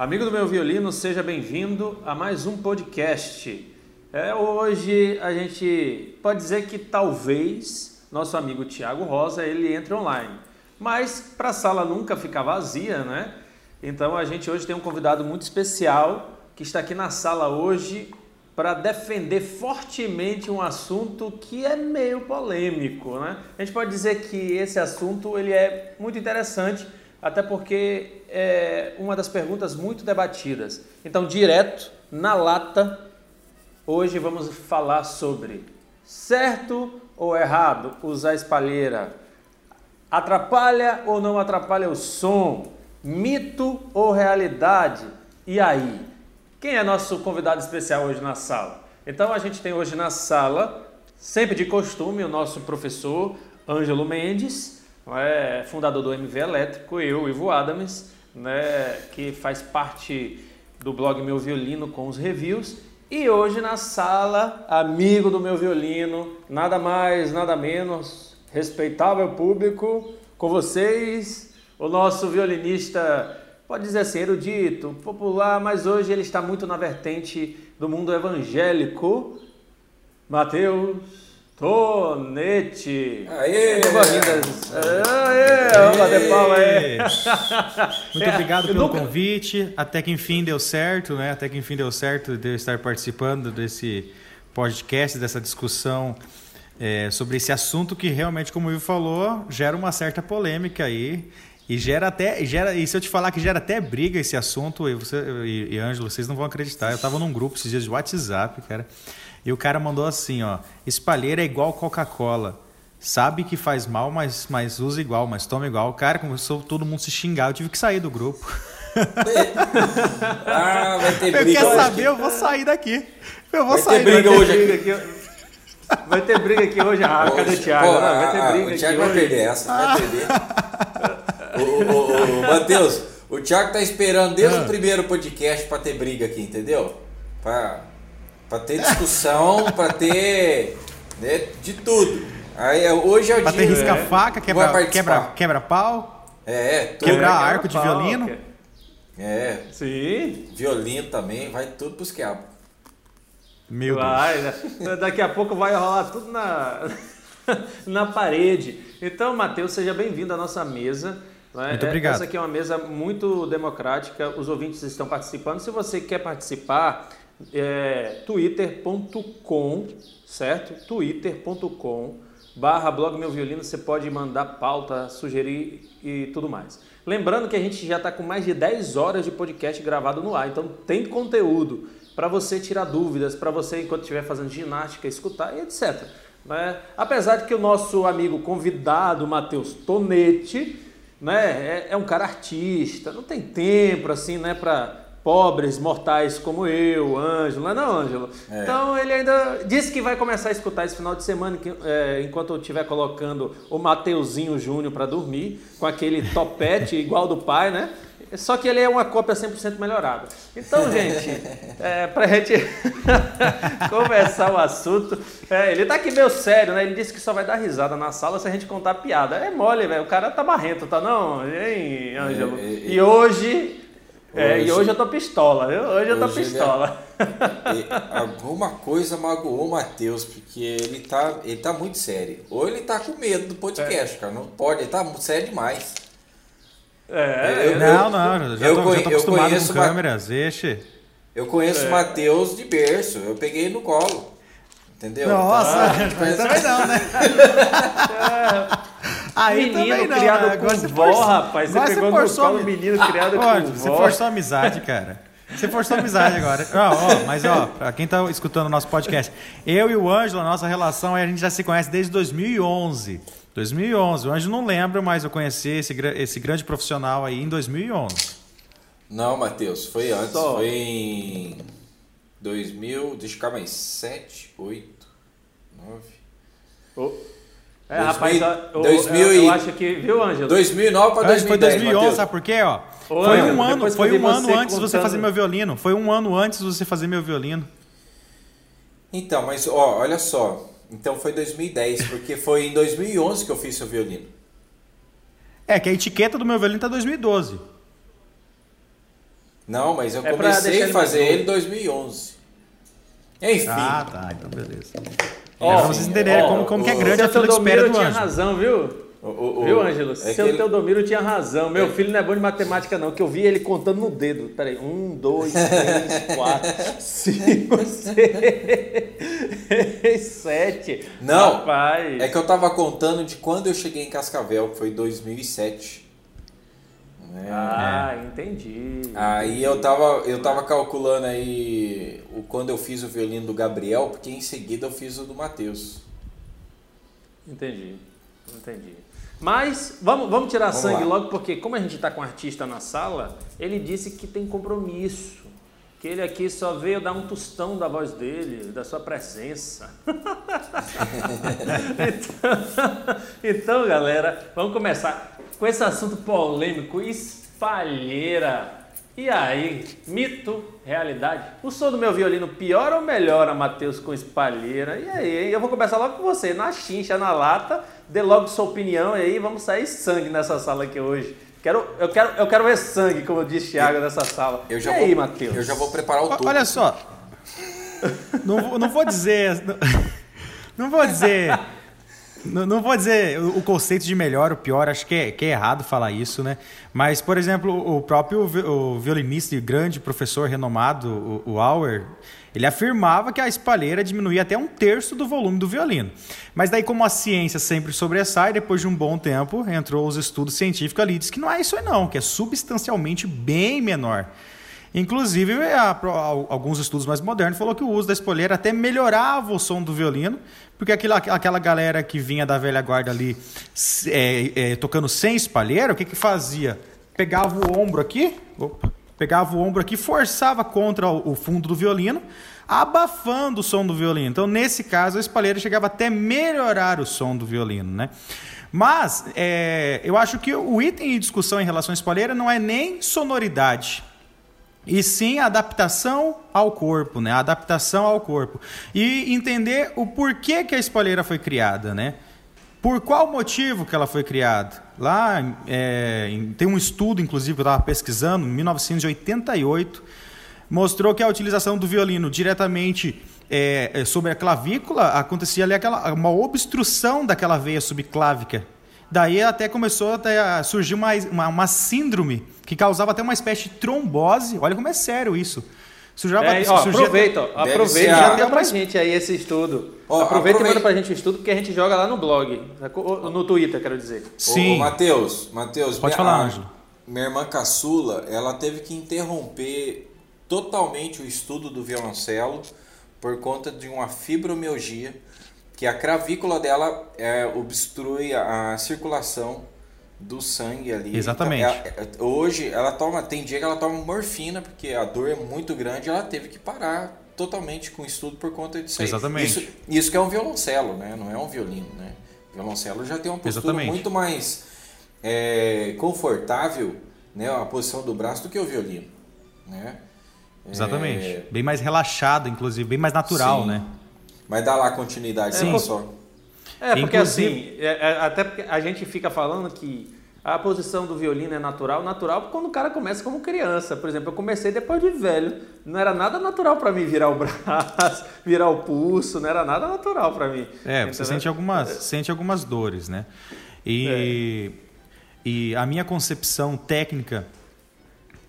Amigo do meu violino, seja bem-vindo a mais um podcast. É, hoje a gente pode dizer que talvez nosso amigo Tiago Rosa ele entre online, mas para a sala nunca ficar vazia, né? Então a gente hoje tem um convidado muito especial que está aqui na sala hoje para defender fortemente um assunto que é meio polêmico, né? A gente pode dizer que esse assunto ele é muito interessante, até porque é uma das perguntas muito debatidas. Então, direto na lata, hoje vamos falar sobre certo ou errado usar espalheira. Atrapalha ou não atrapalha o som? Mito ou realidade? E aí? Quem é nosso convidado especial hoje na sala? Então a gente tem hoje na sala, sempre de costume, o nosso professor Ângelo Mendes, é, fundador do MV Elétrico, eu, Ivo Adams, né, que faz parte do blog Meu Violino com os reviews. E hoje na sala, amigo do meu violino, nada mais, nada menos, respeitável público, com vocês, o nosso violinista pode dizer assim, erudito, popular, mas hoje ele está muito na vertente do mundo evangélico. Mateus Tonete. Aê! Boas-vindas. Aê! Vamos bater palma aí. Muito obrigado pelo nunca... convite. Até que enfim deu certo, né? Até que enfim deu certo de eu estar participando desse podcast, dessa discussão é, sobre esse assunto que realmente, como o Ivo falou, gera uma certa polêmica aí. E gera até. Gera, e se eu te falar que gera até briga esse assunto, e, você, e, e Ângelo, vocês não vão acreditar. Eu tava num grupo esses dias de WhatsApp, cara. E o cara mandou assim, ó. Espalheira é igual Coca-Cola. Sabe que faz mal, mas, mas usa igual, mas toma igual. O cara começou todo mundo se xingar. Eu tive que sair do grupo. ah, vai ter briga. Eu quero saber, eu vou sair daqui. Eu vou vai sair ter briga daqui. hoje aqui. Vai ter briga aqui hoje, ah, cadê o Thiago? Pô, vai ter briga o Thiago aqui vai hoje. perder essa, vai perder. o, o, o, Matheus, o Thiago tá esperando desde Ah. o primeiro podcast pra ter briga aqui, entendeu? Pra, pra ter discussão, pra ter né, de tudo. Aí hoje é o Pra dia. ter risca-faca, Vai quebra, participar. quebra, quebra pau, É, tudo. Quebrar Quebra arco de pau, violino? que- É, Sim. violino também, vai tudo pros quiabos. Meu Deus. Vai, né? daqui a pouco vai rolar tudo na, na parede. Então, Matheus, seja bem-vindo à nossa mesa. né? Muito É- obrigado. Essa aqui é uma mesa muito democrática, os ouvintes estão participando. Se você quer participar, é twitter.com, certo? twitter.com barra blog meu violino, você pode mandar pauta, sugerir e tudo mais. Lembrando que a gente já está com mais de 10 horas de podcast gravado no ar, então tem conteúdo para você tirar dúvidas, para você, enquanto estiver fazendo ginástica, escutar e etc. né? Apesar de que o nosso amigo convidado, Matheus Tonete, né, é, é um cara artista, não tem tempo assim, né, para pobres mortais como eu, Ângelo, não é não, Ângelo? É. Então ele ainda disse que vai começar a escutar esse final de semana, que, é, enquanto eu estiver colocando o Mateuzinho Júnior para dormir, com aquele topete igual do pai, né? Só que ele é uma cópia 100% melhorada. Então, gente, é, pra gente conversar o assunto, é, ele tá aqui meio sério, né? Ele disse que só vai dar risada na sala se a gente contar piada. É mole, velho. O cara tá barrento, tá não? Hein, Ângelo? É, é, é. E hoje... é, e eu tô pistola, viu? Hoje eu tô Hoje é- pistola. Alguma coisa magoou o Matheus, porque ele tá, ele tá muito sério. Ou ele tá com medo do podcast, cara. Não pode, ele tá sério demais. É, Eu- Não, não, já eu tô, já tô eu acostumado conheço com câmeras, deixa. Eu conheço É. o Matheus de berço, eu peguei no colo. Entendeu? Nossa, Tá? mas também não, né? Aí menino também não, criado né? Agora com você vó, forçou- rapaz. Você agora pegou no forçou colo um menino criado Ó, com você vó. forçou a amizade, cara. Você forçou a amizade agora. Ó, ó, mas ó, pra quem tá escutando o nosso podcast, eu e o Ângelo, a nossa relação, a gente já se conhece desde 2011. 2011. O Ângelo não lembra, mas eu conheci esse, esse grande profissional aí em 2011. Não, Matheus, foi antes. Só. Foi em 2000, deixa eu ficar mais, 7, 8, 9. Ô, É, 2000 rapaz, eu, eu- 2000 eu e- acho que, viu, Ângelo? 2009 para Antes foi 2010, 2011, Matheus. sabe por quê? Ó? Ô, foi Ângelo, um ano, foi um ano você antes de você fazer meu violino. Foi um ano antes de você fazer meu violino. Então, mas ó, olha só. Então foi 2010, porque foi em 2011 que eu fiz seu violino. É, que a etiqueta do meu violino tá 2012. Não, mas eu é comecei a fazer ele em 2011. Enfim. Ah, tá. Então beleza. Oh, é pra vocês entenderem oh, como, como oh, que é grande a fila de espera do tinha razão, viu? O, o, viu, Ângelo? É Seu ele... Teodomiro tinha razão. Meu é. filho não é bom de matemática, não, que eu vi ele contando no dedo. Peraí, um, dois, três, quatro, cinco, seis, sete. Não, Rapaz. é que eu tava contando de quando eu cheguei em Cascavel, que foi 2007. É. Ah, entendi. Aí eu tava, eu tava calculando aí o, quando eu fiz o violino do Gabriel, porque em seguida eu fiz o do Matheus. Entendi, entendi. Mas vamos, vamos tirar vamos sangue lá. logo, porque como a gente está com um artista na sala, ele disse que tem compromisso. Que ele aqui só veio dar um tostão da voz dele, da sua presença. então, então, galera, vamos começar com esse assunto polêmico, espalheira. E aí, mito, realidade? O som do meu violino piora ou melhora, Matheus, com espalheira? E aí, eu vou começar logo com você, na chincha, na lata, dê logo sua opinião e aí vamos sair sangue nessa sala aqui hoje. Quero, eu, quero, eu quero ver sangue, como disse Thiago, nessa sala. Eu já e vou, aí, Matheus? Eu já vou preparar o tubo. Olha só, não, não vou dizer... Não vou dizer não, não, vou dizer o conceito de melhor ou pior, acho que é, que é errado falar isso, né? Mas, por exemplo, o próprio o violinista e grande professor renomado, o, o Auer, ele afirmava que a espalheira diminuía até um terço do volume do violino. Mas daí, como a ciência sempre sobressai, depois de um bom tempo, entrou os estudos científicos ali e diz que não é isso aí não, que é substancialmente bem menor. Inclusive, a, alguns estudos mais modernos falou que o uso da espolheira até melhorava o som do violino, porque aquela, aquela galera que vinha da velha guarda ali é, é, tocando sem espalheira, o que, que fazia? Pegava o ombro aqui, opa, pegava o ombro aqui, forçava contra o, fundo do violino, abafando o som do violino. Então, nesse caso, a espalheira chegava até melhorar o som do violino, né? Mas é, eu acho que o item em discussão em relação à espalheira não é nem sonoridade e sim a adaptação ao corpo, né? A adaptação ao corpo. E entender o porquê que a espalheira foi criada, né? Por qual motivo que ela foi criada? Lá é, tem um estudo, inclusive, que eu estava pesquisando, em 1988, mostrou que a utilização do violino diretamente é, é, sobre a clavícula acontecia ali aquela, uma obstrução daquela veia subclávica Daí até começou a surgir uma, uma, uma, síndrome que causava até uma espécie de trombose. Olha como é sério isso. Surgiava, é, ó, aproveita, ó, aproveita e manda pra gente aí esse estudo. Ó, aproveita, aproveita e manda pra gente o estudo, porque a gente joga lá no blog, no Twitter, quero dizer. Sim. Ô, Matheus, Matheus, pode minha, falar, Ângelo. Minha irmã caçula, ela teve que interromper totalmente o estudo do violoncelo por conta de uma fibromialgia que a cravícula dela é, obstrui a, a, circulação do sangue ali. Exatamente. Então, ela, é, hoje ela toma, tem dia que ela toma morfina porque a dor é muito grande, ela teve que parar totalmente com o estudo por conta disso. Exatamente. Isso, isso que é um violoncelo, né? Não é um violino, né? O violoncelo já tem uma postura Exatamente. muito mais é, confortável, né? A posição do braço do que o violino, né? Exatamente. É... Bem mais relaxado, inclusive, bem mais natural, Sim. né? Mas dá lá continuidade, sim. Só. É, porque assim, é, é, até porque a gente fica falando que a posição do violino é natural, natural quando o cara começa como criança. Por exemplo, eu comecei depois de velho. Não era nada natural para mim virar o braço, virar o pulso, não era nada natural para mim. É, você sente algumas, sente algumas dores, né? E, é. e a minha concepção técnica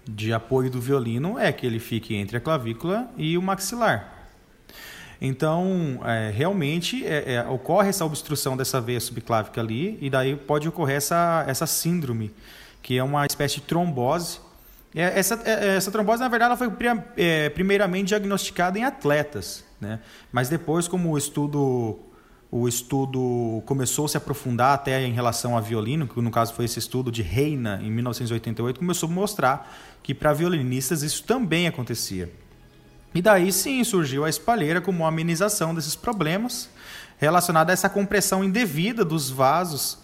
de apoio do violino é que ele fique entre a clavícula e o maxilar. Então, é, realmente é, é, ocorre essa obstrução dessa veia subclávica ali, e daí pode ocorrer essa, essa síndrome, que é uma espécie de trombose. É, essa, é, essa trombose, na verdade, ela foi é, primeiramente diagnosticada em atletas, né? mas depois, como o estudo o estudo começou a se aprofundar até em relação a violino, que no caso foi esse estudo de Reina, em 1988, começou a mostrar que para violinistas isso também acontecia. E daí sim surgiu a espalheira como uma amenização desses problemas relacionada a essa compressão indevida dos vasos.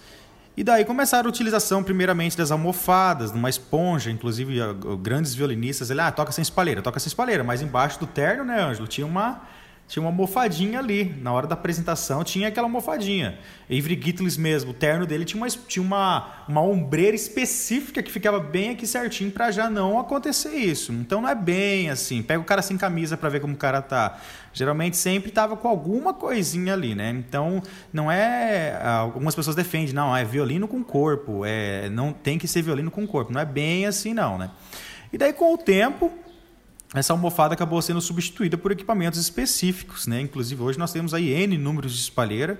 E daí começaram a utilização primeiramente das almofadas, numa esponja, inclusive grandes violinistas, ele ah, toca sem espalheira, toca sem espalheira, mas embaixo do terno, né, Ângelo, tinha uma tinha uma almofadinha ali. Na hora da apresentação tinha aquela almofadinha. Avery Gitlis mesmo, o terno dele tinha uma, tinha uma, uma ombreira específica que ficava bem aqui certinho para já não acontecer isso. Então não é bem assim. Pega o cara sem camisa para ver como o cara tá. Geralmente sempre tava com alguma coisinha ali, né? Então não é. Algumas pessoas defendem, não, é violino com corpo. É, não tem que ser violino com corpo. Não é bem assim, não, né? E daí com o tempo essa almofada acabou sendo substituída por equipamentos específicos, né? Inclusive hoje nós temos aí N números de espalheira.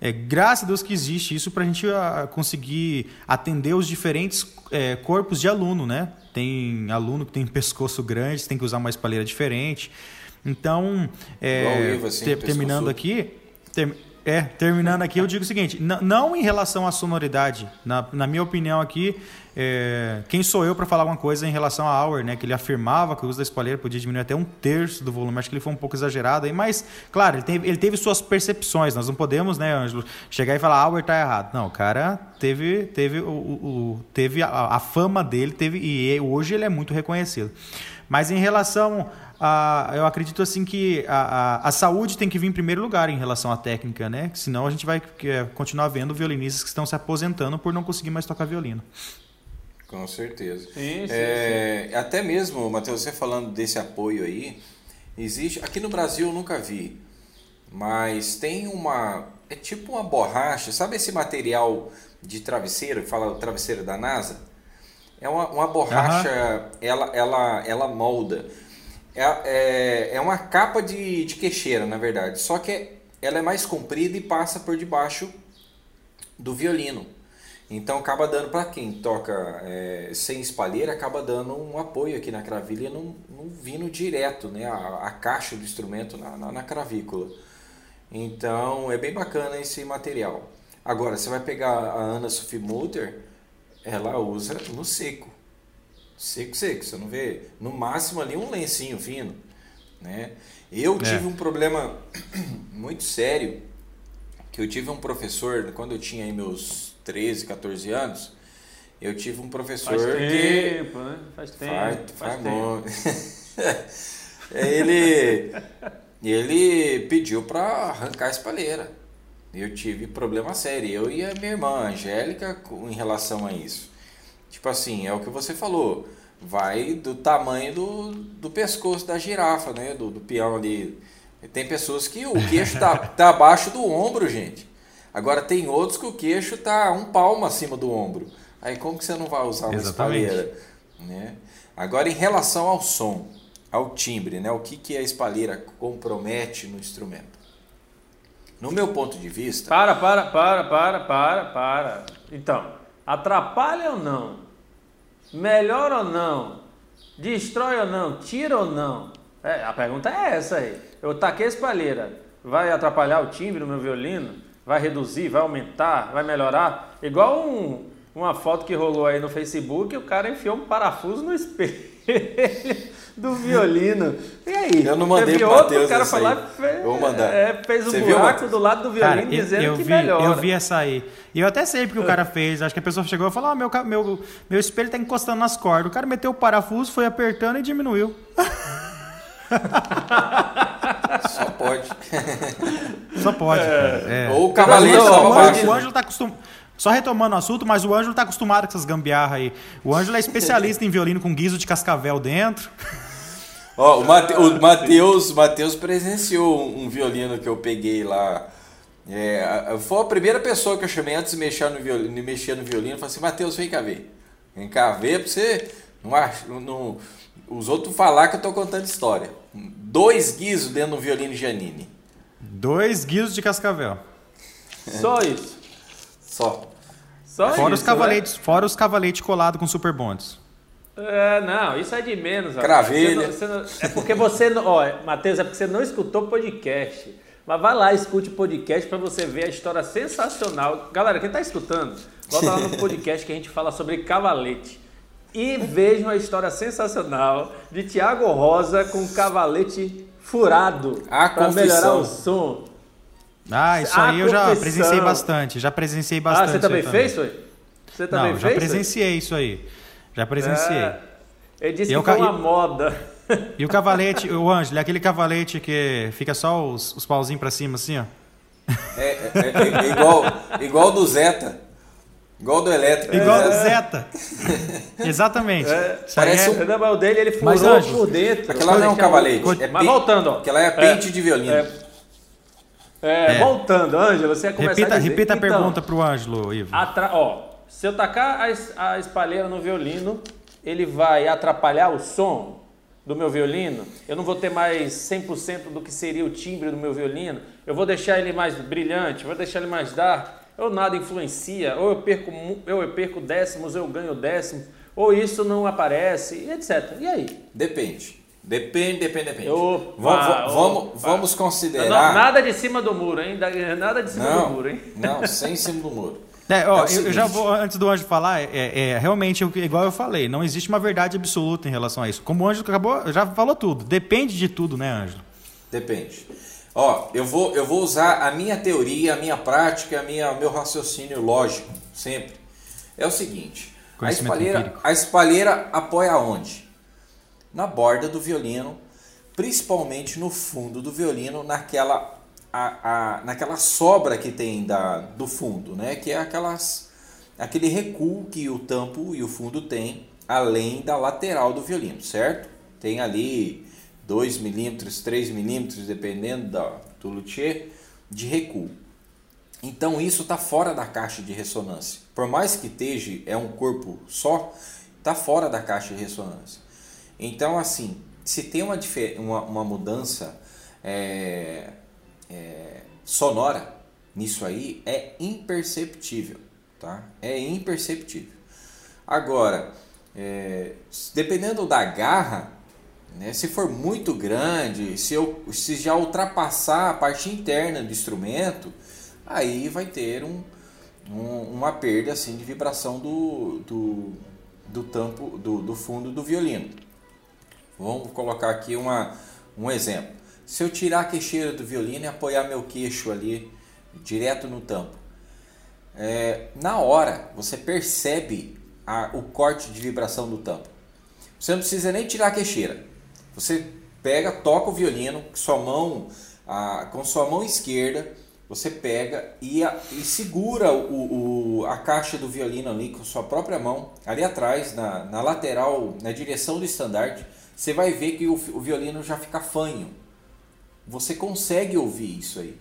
É, graças a Deus que existe isso para a gente conseguir atender os diferentes é, corpos de aluno, né? Tem aluno que tem pescoço grande, tem que usar uma espalheira diferente. Então, é, Iva, assim, ter, terminando aqui, ter, é, terminando aqui, eu digo o seguinte: não em relação à sonoridade, na, na minha opinião aqui, é, quem sou eu para falar alguma coisa em relação a Auer, né? Que ele afirmava que o uso da espalheira podia diminuir até um terço do volume. Acho que ele foi um pouco exagerado aí, mas, claro, ele teve, ele teve suas percepções. Nós não podemos, né, Ângelo, chegar e falar Auer tá errado. Não, o cara teve, teve, o, o teve a, a, fama dele, teve e hoje ele é muito reconhecido. Mas em relação a, eu acredito assim que a, a, a, saúde tem que vir em primeiro lugar em relação à técnica, né? Senão a gente vai é, continuar vendo violinistas que estão se aposentando por não conseguir mais tocar violino. Com certeza. Sim, sim, é, sim. Até mesmo, Matheus, você falando desse apoio aí, existe. Aqui no Brasil eu nunca vi, mas tem uma. É tipo uma borracha, sabe esse material de travesseiro, fala o travesseiro da NASA? É uma, uma borracha, uhum. ela, ela, ela molda. É, é, é uma capa de, de queixeira, na verdade, só que ela é mais comprida e passa por debaixo do violino. Então acaba dando para quem toca é, sem espalheira, acaba dando um apoio aqui na cravilha, não, não vindo direto né, a, a caixa do instrumento na, na, na, cravícula. Então é bem bacana esse material. Agora, você vai pegar a Ana Sophie Mutter, ela usa no seco. Seco, seco. Você não vê, no máximo ali um lencinho fino. Né? Eu é. tive um problema muito sério, que eu tive um professor, quando eu tinha aí meus 13, 14 anos, eu tive um professor faz tempo, que... né? Faz tempo, faz, faz, faz tempo. ele, ele pediu para arrancar a espalheira. Eu tive problema sério, eu e a minha irmã Angélica, em relação a isso. Tipo assim, é o que você falou, vai do tamanho do, do pescoço da girafa, né? Do, do peão ali. Tem pessoas que o queixo tá, tá abaixo do ombro, gente. Agora tem outros que o queixo tá um palmo acima do ombro. Aí como que você não vai usar uma Exatamente. espalheira? Né? Agora em relação ao som, ao timbre, né? o que, que a espalheira compromete no instrumento? No meu ponto de vista. Para, para, para, para, para, para. Então, atrapalha ou não? Melhor ou não? Destrói ou não? Tira ou não? É, a pergunta é essa aí. Eu taquei espalheira. Vai atrapalhar o timbre do meu violino? vai reduzir, vai aumentar, vai melhorar. Igual um, uma foto que rolou aí no Facebook, o cara enfiou um parafuso no espelho do violino. E aí? Eu não mandei pro Matheus o cara foi lá fez, Vou mandar. É, fez um Você buraco viu, do lado do violino cara, dizendo eu, eu que vi, melhora. Eu vi essa aí. E eu até sei porque o cara fez. Acho que a pessoa chegou e falou: ah, meu, meu, meu espelho tá encostando nas cordas. O cara meteu o parafuso, foi apertando e diminuiu. Só pode. Só pode. É. É. Ou o cavaleiro o, o Ângelo tá acostumado. Só retomando o assunto, mas o Ângelo está acostumado com essas gambiarras aí. O Ângelo é especialista em violino com guiso de cascavel dentro. Ó, o, Mate, o Matheus, Mateus presenciou um violino que eu peguei lá. É, foi a primeira pessoa que eu chamei antes de mexer no violino, mexer no violino. Falei assim, Matheus, vem cá ver. Vem cá ver pra você não, não, os outros falar que eu estou contando história. Dois guizos dentro do violino Janine. Dois guizos de cascavel. Só isso. Só. Só fora isso, os cavaletes, né? fora os cavaletes colados com super bondes. É, não, isso é de menos. Cravelha. Você não, você não, é porque você não, ó, Matheus, é porque você não escutou podcast. Mas vai lá, escute o podcast para você ver a história sensacional. Galera, quem está escutando, volta lá no podcast que a gente fala sobre cavalete e vejam a história sensacional de Tiago Rosa com cavalete furado para melhorar o som. Ah, isso a aí eu já presenciei bastante, já presenciei bastante. Ah, você também fez, foi? Você também Não, fez? já presenciei isso aí. Já presenciei. É, ele disse eu que foi uma moda. E o cavalete, o Ângelo, é aquele cavalete que fica só os, os pauzinhos pra cima assim, ó. É, é, é, é igual, igual do Zeta. Igual do elétrico. Igual do Zeta. Exatamente. Parece um... é... o dele, ele furou Mas, Ângelo, por dentro. Aquela não é um cavalete. É Mas voltando, ó. Aquela é pente de violino. É, voltando, Ângelo, você ia começar repita, a dizer. Repita a então, pergunta pro Ângelo, Ivo. Atra... Ó, se eu tacar a, a espalheira no violino, ele vai atrapalhar o som do meu violino, eu não vou ter mais 100% do que seria o timbre do meu violino, eu vou deixar ele mais brilhante, vou deixar ele mais dark, ou nada influencia, ou eu perco, eu, eu perco décimos, eu ganho décimos, ou isso não aparece, etc. E aí? Depende. Depende, depende, depende. Opa, vamos, vamos, vamos considerar. nada de cima do muro, hein? Nada de cima não, do muro, hein? Não, sem cima do muro. É, ó, é eu, já vou, antes do Anjo falar, é, é, realmente, igual eu falei, não existe uma verdade absoluta em relação a isso. Como o Anjo acabou, já falou tudo. Depende de tudo, né, Anjo? Depende. Ó, eu vou, eu vou usar a minha teoria, a minha prática, a minha, meu raciocínio lógico, sempre. É o seguinte: a espalheira, a espalheira apoia onde? Na borda do violino, principalmente no fundo do violino, naquela a, a, naquela sobra que tem da, do fundo, né? que é aquelas, aquele recuo que o tampo e o fundo tem, além da lateral do violino, certo? Tem ali 2 milímetros, 3 milímetros, dependendo da, do luthier, de recuo. Então isso está fora da caixa de ressonância. Por mais que esteja, é um corpo só, está fora da caixa de ressonância. Então assim, se tem uma, uma, uma mudança é, é, sonora nisso aí é imperceptível, tá? É imperceptível. Agora, é, dependendo da garra, né, se for muito grande, se, eu, se já ultrapassar a parte interna do instrumento, aí vai ter um, um, uma perda assim de vibração do, do, do tampo do, do fundo do violino. Vamos colocar aqui uma, um exemplo. Se eu tirar a queixeira do violino e apoiar meu queixo ali direto no tampo, é, na hora você percebe a, o corte de vibração do tampo. Você não precisa nem tirar a queixeira. Você pega, toca o violino com sua mão, a, com sua mão esquerda, você pega e, a, e segura o, o, a caixa do violino ali com sua própria mão, ali atrás, na, na lateral, na direção do estandarte, você vai ver que o, o violino já fica fanho você consegue ouvir isso aí.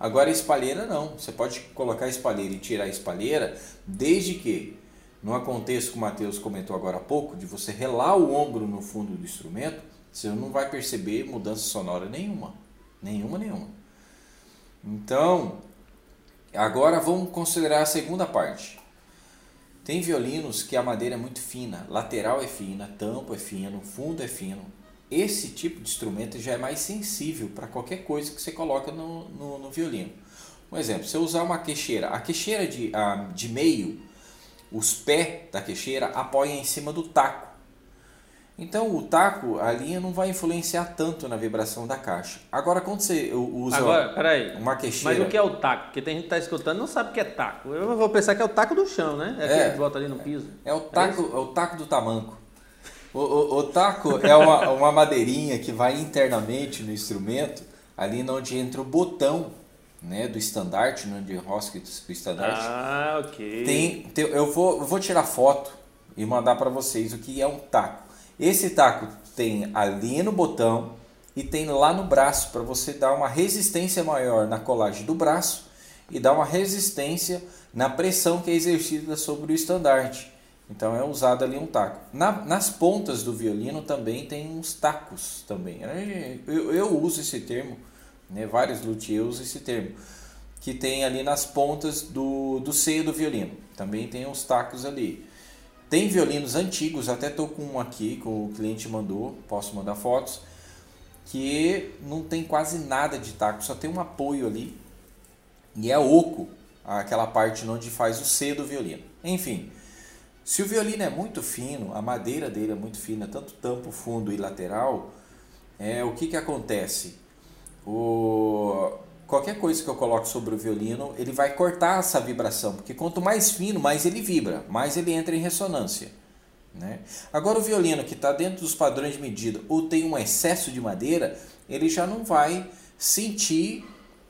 Agora a espalheira não. Você pode colocar a espalheira e tirar a espalheira, desde que não aconteça o que o Matheus comentou agora há pouco, de você relar o ombro no fundo do instrumento, você não vai perceber mudança sonora nenhuma. Nenhuma, nenhuma. Então, agora vamos considerar a segunda parte. Tem violinos que a madeira é muito fina, lateral é fina, tampo é fino, fundo é fino, esse tipo de instrumento já é mais sensível para qualquer coisa que você coloca no, no, no, violino. Um exemplo, se eu usar uma queixeira, a queixeira de, a, de meio, os pés da queixeira apoiam em cima do taco. Então o taco, a linha não vai influenciar tanto na vibração da caixa. Agora quando você usa Agora, peraí, uma queixeira... Mas o que é o taco? Porque tem gente que está escutando e não sabe o que é taco. Eu vou pensar que é o taco do chão, né? É, é que volta ali no piso. É o taco, é, é o taco do tamanco. O, o, o taco é uma, uma madeirinha que vai internamente no instrumento, ali onde entra o botão né, do estandarte, onde enrosca o estandarte. Ah, ok. Tem, tem, eu, vou, eu vou tirar foto e mandar para vocês o que é um taco. Esse taco tem ali no botão e tem lá no braço para você dar uma resistência maior na colagem do braço e dar uma resistência na pressão que é exercida sobre o estandarte. Então é usado ali um taco. Na, nas pontas do violino também tem uns tacos também. Eu, eu uso esse termo, né? vários luthiers usam esse termo. Que tem ali nas pontas do, do seio do violino. Também tem uns tacos ali. Tem violinos antigos, até estou com um aqui que o cliente mandou, posso mandar fotos, que não tem quase nada de taco, só tem um apoio ali e é oco aquela parte onde faz o C do violino. Enfim, se o violino é muito fino, a madeira dele é muito fina, tanto tampo, fundo e lateral, é, o que, que acontece? O, qualquer coisa que eu coloque sobre o violino, ele vai cortar essa vibração, porque quanto mais fino, mais ele vibra, mais ele entra em ressonância. Né? Agora o violino que está dentro dos padrões de medida ou tem um excesso de madeira, ele já não vai sentir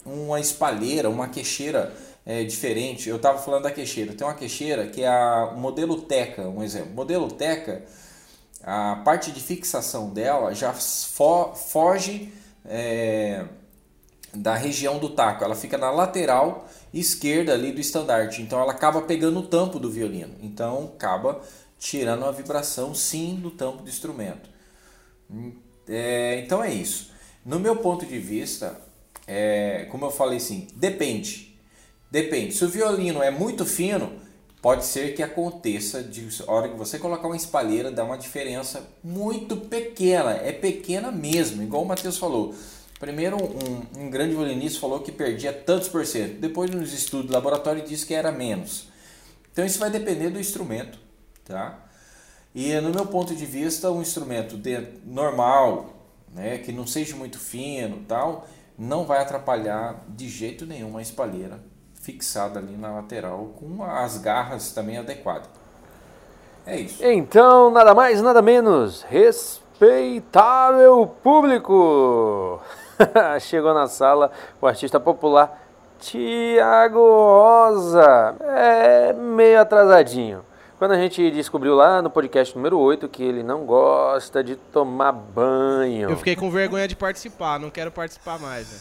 uma espalheira, uma queixeira é, diferente. Eu estava falando da queixeira. Tem uma queixeira que é a modelo Teca, um exemplo. Modelo Teca, a parte de fixação dela já fo foge é, da região do taco. Ela fica na lateral esquerda ali do estandarte. Então ela acaba pegando o tampo do violino. Então acaba tirando a vibração sim do tampo do instrumento. É, então é isso. No meu ponto de vista, é, como eu falei assim, depende. Depende. Se o violino é muito fino, pode ser que aconteça de hora que você colocar uma espalheira dá uma diferença muito pequena. É pequena mesmo, igual o Matheus falou. Primeiro, um, um grande violinista falou que perdia tantos por cento. Depois, nos estudos de laboratório, disse que era menos. Então, isso vai depender do instrumento. Tá? E, no meu ponto de vista, um instrumento de, normal, né, que não seja muito fino tal, não vai atrapalhar de jeito nenhum a espalheira fixada ali na lateral com as garras também adequadas. É isso. Então, nada mais, nada menos, respeitável público. Chegou na sala o artista popular Tiago Rosa. É meio atrasadinho. Quando a gente descobriu lá no podcast número 8 que ele não gosta de tomar banho. Eu fiquei com vergonha de participar, não quero participar mais. Né?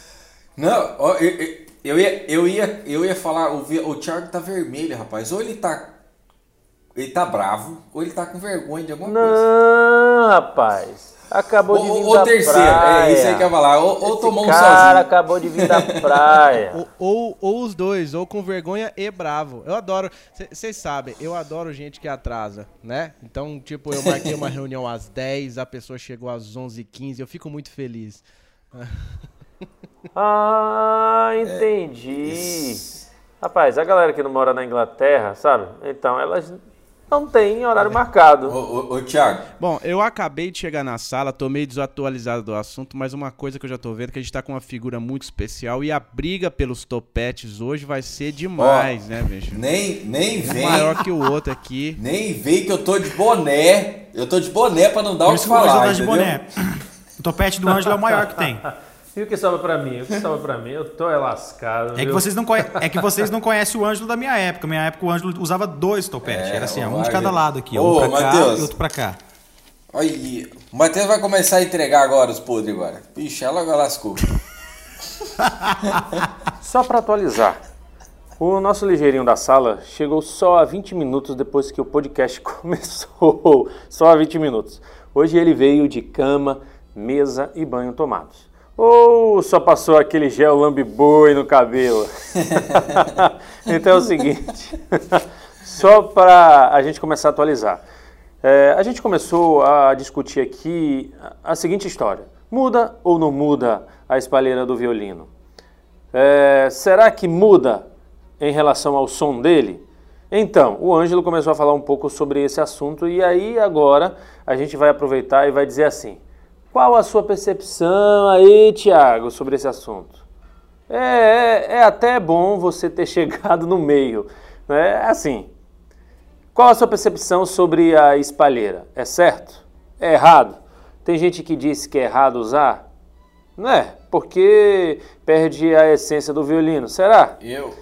Não, eu, eu, eu, ia, eu, ia, eu ia falar, o, o Thiago tá vermelho, rapaz. Ou ele tá. Ele tá bravo, ou ele tá com vergonha de alguma não, coisa. Não, rapaz. Acabou de vir ou, da terceiro, praia. é isso aí que eu ia falar. Ou, ou tomou um cara sozinho. acabou de vir da praia. ou, ou, ou, os dois, ou com vergonha e bravo. Eu adoro, vocês sabem, eu adoro gente que atrasa, né? Então, tipo, eu marquei uma reunião às 10, a pessoa chegou às 11h15, eu fico muito feliz. ah, entendi. É, Rapaz, a galera que não mora na Inglaterra, sabe? Então, elas não tem horário marcado. Ô, ô, ô, Thiago. Bom, eu acabei de chegar na sala, tô meio desatualizado do assunto, mas uma coisa que eu já tô vendo é que a gente tá com uma figura muito especial e a briga pelos topetes hoje vai ser demais, Ó, né, bicho? Nem, nem Um vem. maior que o outro aqui. Nem vem que eu tô de boné. Eu tô de boné pra não dar o Por que falar, de entendeu? boné. O topete do Ângelo é o maior que tem. E o que sobra pra mim? O que sobra pra mim? Eu tô é lascado. É que, vocês não conhe... é que vocês não conhecem o Ângelo da minha época. Minha época o Ângelo usava dois topetes. É, Era assim, ó, um de cada lado aqui. Ô, um pra cá Matheus. e outro pra cá. Olha, o Matheus vai começar a entregar agora os podres agora. Ixi, ela lascou. Só para atualizar, o nosso ligeirinho da sala chegou só a 20 minutos depois que o podcast começou. Só a 20 minutos. Hoje ele veio de cama, mesa e banho tomados. Ou só passou aquele gel lambe-boi no cabelo? então é o seguinte, só para a gente começar a atualizar. É, a gente começou a discutir aqui a seguinte história: muda ou não muda a espalheira do violino? É, será que muda em relação ao som dele? Então, o Ângelo começou a falar um pouco sobre esse assunto e aí agora a gente vai aproveitar e vai dizer assim: qual a sua percepção aí, Tiago, sobre esse assunto? É, é, é até bom você ter chegado no meio. Né? Assim, qual a sua percepção sobre a espalheira? É certo? É errado? Tem gente que diz que é errado usar? Não é? Porque perde a essência do violino. Será? Eu.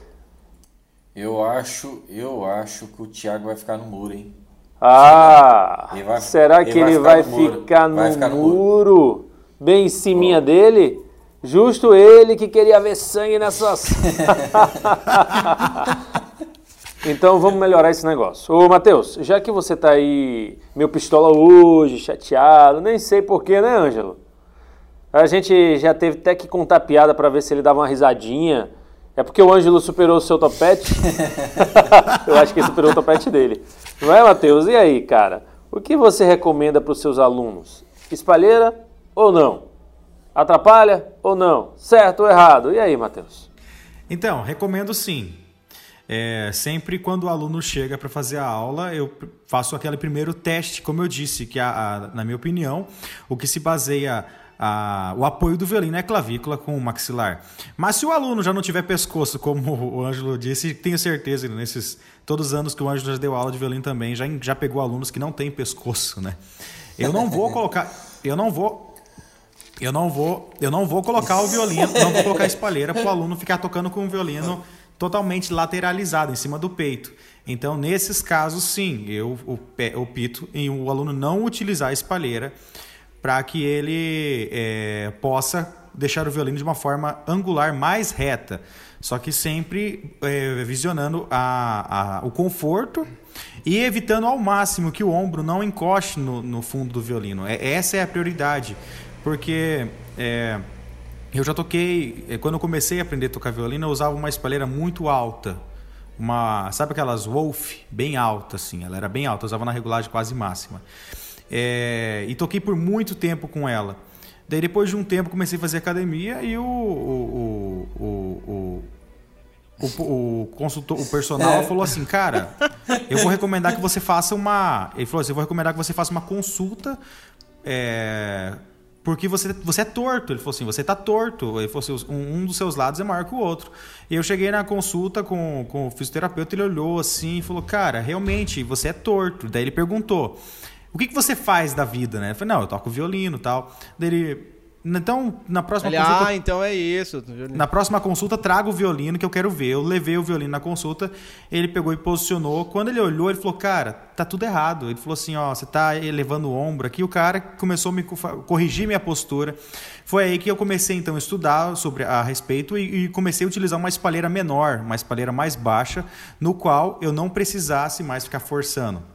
Eu acho. Eu acho que o Thiago vai ficar no muro, hein? Ah! Vai- será que ele vai muro. ficar no, Vai ficar no muro? Bem em ciminha dele? Justo ele que queria ver sangue nessas. então vamos melhorar esse negócio. Ô Matheus, já que você tá aí meio pistola hoje, chateado, nem sei porquê, né, Ângelo? A gente já teve até que contar piada para ver se ele dava uma risadinha. É porque o Ângelo superou o seu topete? Eu acho que ele superou o topete dele. Não é, Matheus? E aí, cara? O que você recomenda para os seus alunos? Espalheira ou não? Atrapalha ou não? Certo ou errado? E aí, Matheus? Então, recomendo sim. É, sempre quando o aluno chega para fazer a aula, eu faço aquele primeiro teste, como eu disse, que a, a- na minha opinião, o que se baseia a, o apoio do violino é clavícula com o maxilar. Mas se o aluno já não tiver pescoço, como o Ângelo disse, tenho certeza nesses todos os anos que o Ângelo já deu aula de violino também, já, já pegou alunos que não têm pescoço, né? Eu não vou colocar, eu não vou eu não vou, eu não vou colocar o violino, não vou colocar a espalheira para o aluno ficar tocando com o violino totalmente lateralizado em cima do peito. Então, nesses casos, sim, eu opto em o aluno não utilizar a espalheira para que ele é, possa deixar o violino de uma forma angular mais reta, só que sempre é, visionando a, a, o conforto e evitando ao máximo que o ombro não encoste no, no fundo do violino. É, essa é a prioridade, porque é, eu já toquei, é, quando eu comecei a aprender a tocar violino, eu usava uma espalheira muito alta. Uma, sabe aquelas Wolf bem alta assim, ela era bem alta, eu usava na regulagem quase máxima. É, e toquei por muito tempo com ela. Daí depois de um tempo comecei a fazer academia e o, o, o, o, o consultor, o personal é. falou assim, cara, eu vou recomendar que você faça uma. Ele falou assim, eu vou recomendar que você faça uma consulta. É, porque você, você é torto. Ele falou assim, você está torto. Ele falou assim, um, um, dos seus lados é maior que o outro. E eu cheguei na consulta com, com o fisioterapeuta, ele olhou assim e falou, cara, realmente, você é torto. Daí ele perguntou, o que, que você faz da vida, né? Eu falei, não, eu toco violino e tal. Daí ele, então, na próxima ele, consulta. Ah, então é isso. Na próxima consulta, traga o violino que eu quero ver. Eu levei o violino na consulta, ele pegou e posicionou. Quando ele olhou, ele falou: Cara, tá tudo errado. Ele falou assim: Ó, você tá elevando o ombro aqui. O cara começou a me corrigir minha postura. Foi aí que eu comecei então a estudar sobre a respeito e, e comecei a utilizar uma espalheira menor, uma espalheira mais baixa, no qual eu não precisasse mais ficar forçando.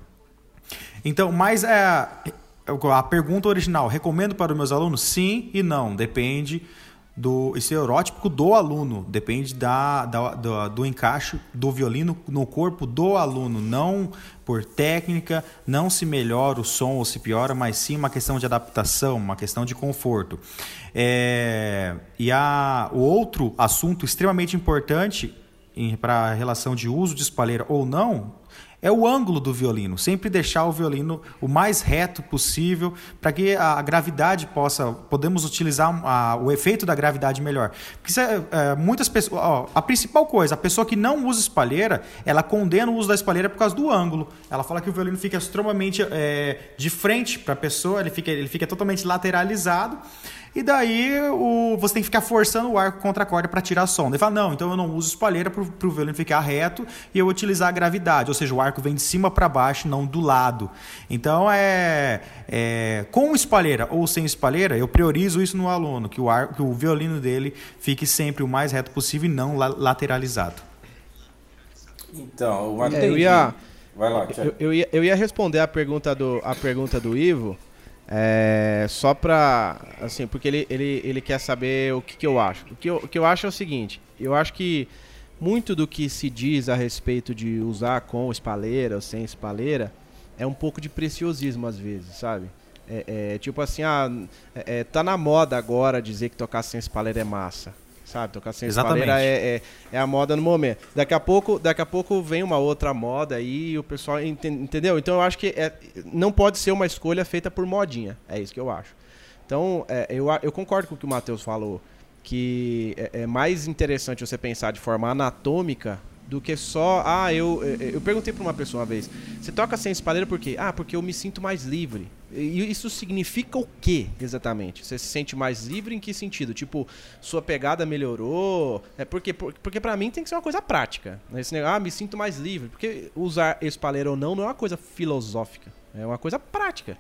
Então, mas é, a pergunta original, recomendo para os meus alunos? Sim e não, depende do estereotípico do aluno, depende da, da, do, do encaixe do violino no corpo do aluno, não por técnica, não se melhora o som ou se piora, mas sim uma questão de adaptação, uma questão de conforto. É, e a, o outro assunto extremamente importante para a relação de uso de espalheira ou não é o ângulo do violino. Sempre deixar o violino o mais reto possível para que a gravidade possa, podemos utilizar a, o efeito da gravidade melhor. Porque é, é, muitas pessoas, ó, a principal coisa, a pessoa que não usa espalheira, ela condena o uso da espalheira por causa do ângulo. Ela fala que o violino fica extremamente é, de frente para a pessoa, ele fica, ele fica totalmente lateralizado. E daí o, você tem que ficar forçando o arco contra a corda para tirar som. Ele fala, não, então eu não uso espalheira para o violino ficar reto e eu utilizar a gravidade. Ou seja, o arco vem de cima para baixo, não do lado. Então, é, é, com espalheira ou sem espalheira, eu priorizo isso no aluno, que o, arco, que o violino dele fique sempre o mais reto possível e não lateralizado. Então, é, eu ia... Vai lá, eu, eu, ia, eu ia responder a pergunta do, a pergunta do Ivo, é, só pra. Assim, porque ele, ele, ele quer saber o que, que eu acho. O que eu, o que eu acho é o seguinte: eu acho que muito do que se diz a respeito de usar com espalheira ou sem espalheira é um pouco de preciosismo às vezes, sabe? É, é tipo assim, ah, é, é tá na moda agora dizer que tocar sem espalheira é massa sabe? Tocar sem Exatamente. espalheira é, é, é, a moda no momento. Daqui a pouco, daqui a pouco vem uma outra moda aí e o pessoal entendeu? Então eu acho que é, não pode ser uma escolha feita por modinha. É isso que eu acho. Então é, eu, eu concordo com o que o Matheus falou, que é, é mais interessante você pensar de forma anatômica do que só. Ah, eu, eu perguntei para uma pessoa uma vez: você toca sem espalheira por quê? Ah, porque eu me sinto mais livre. E isso significa o quê exatamente? Você se sente mais livre em que sentido? Tipo, sua pegada melhorou? É porque porque para mim tem que ser uma coisa prática. Né? Esse negócio, ah, me sinto mais livre. Porque usar espalheira ou não não é uma coisa filosófica, é uma coisa prática.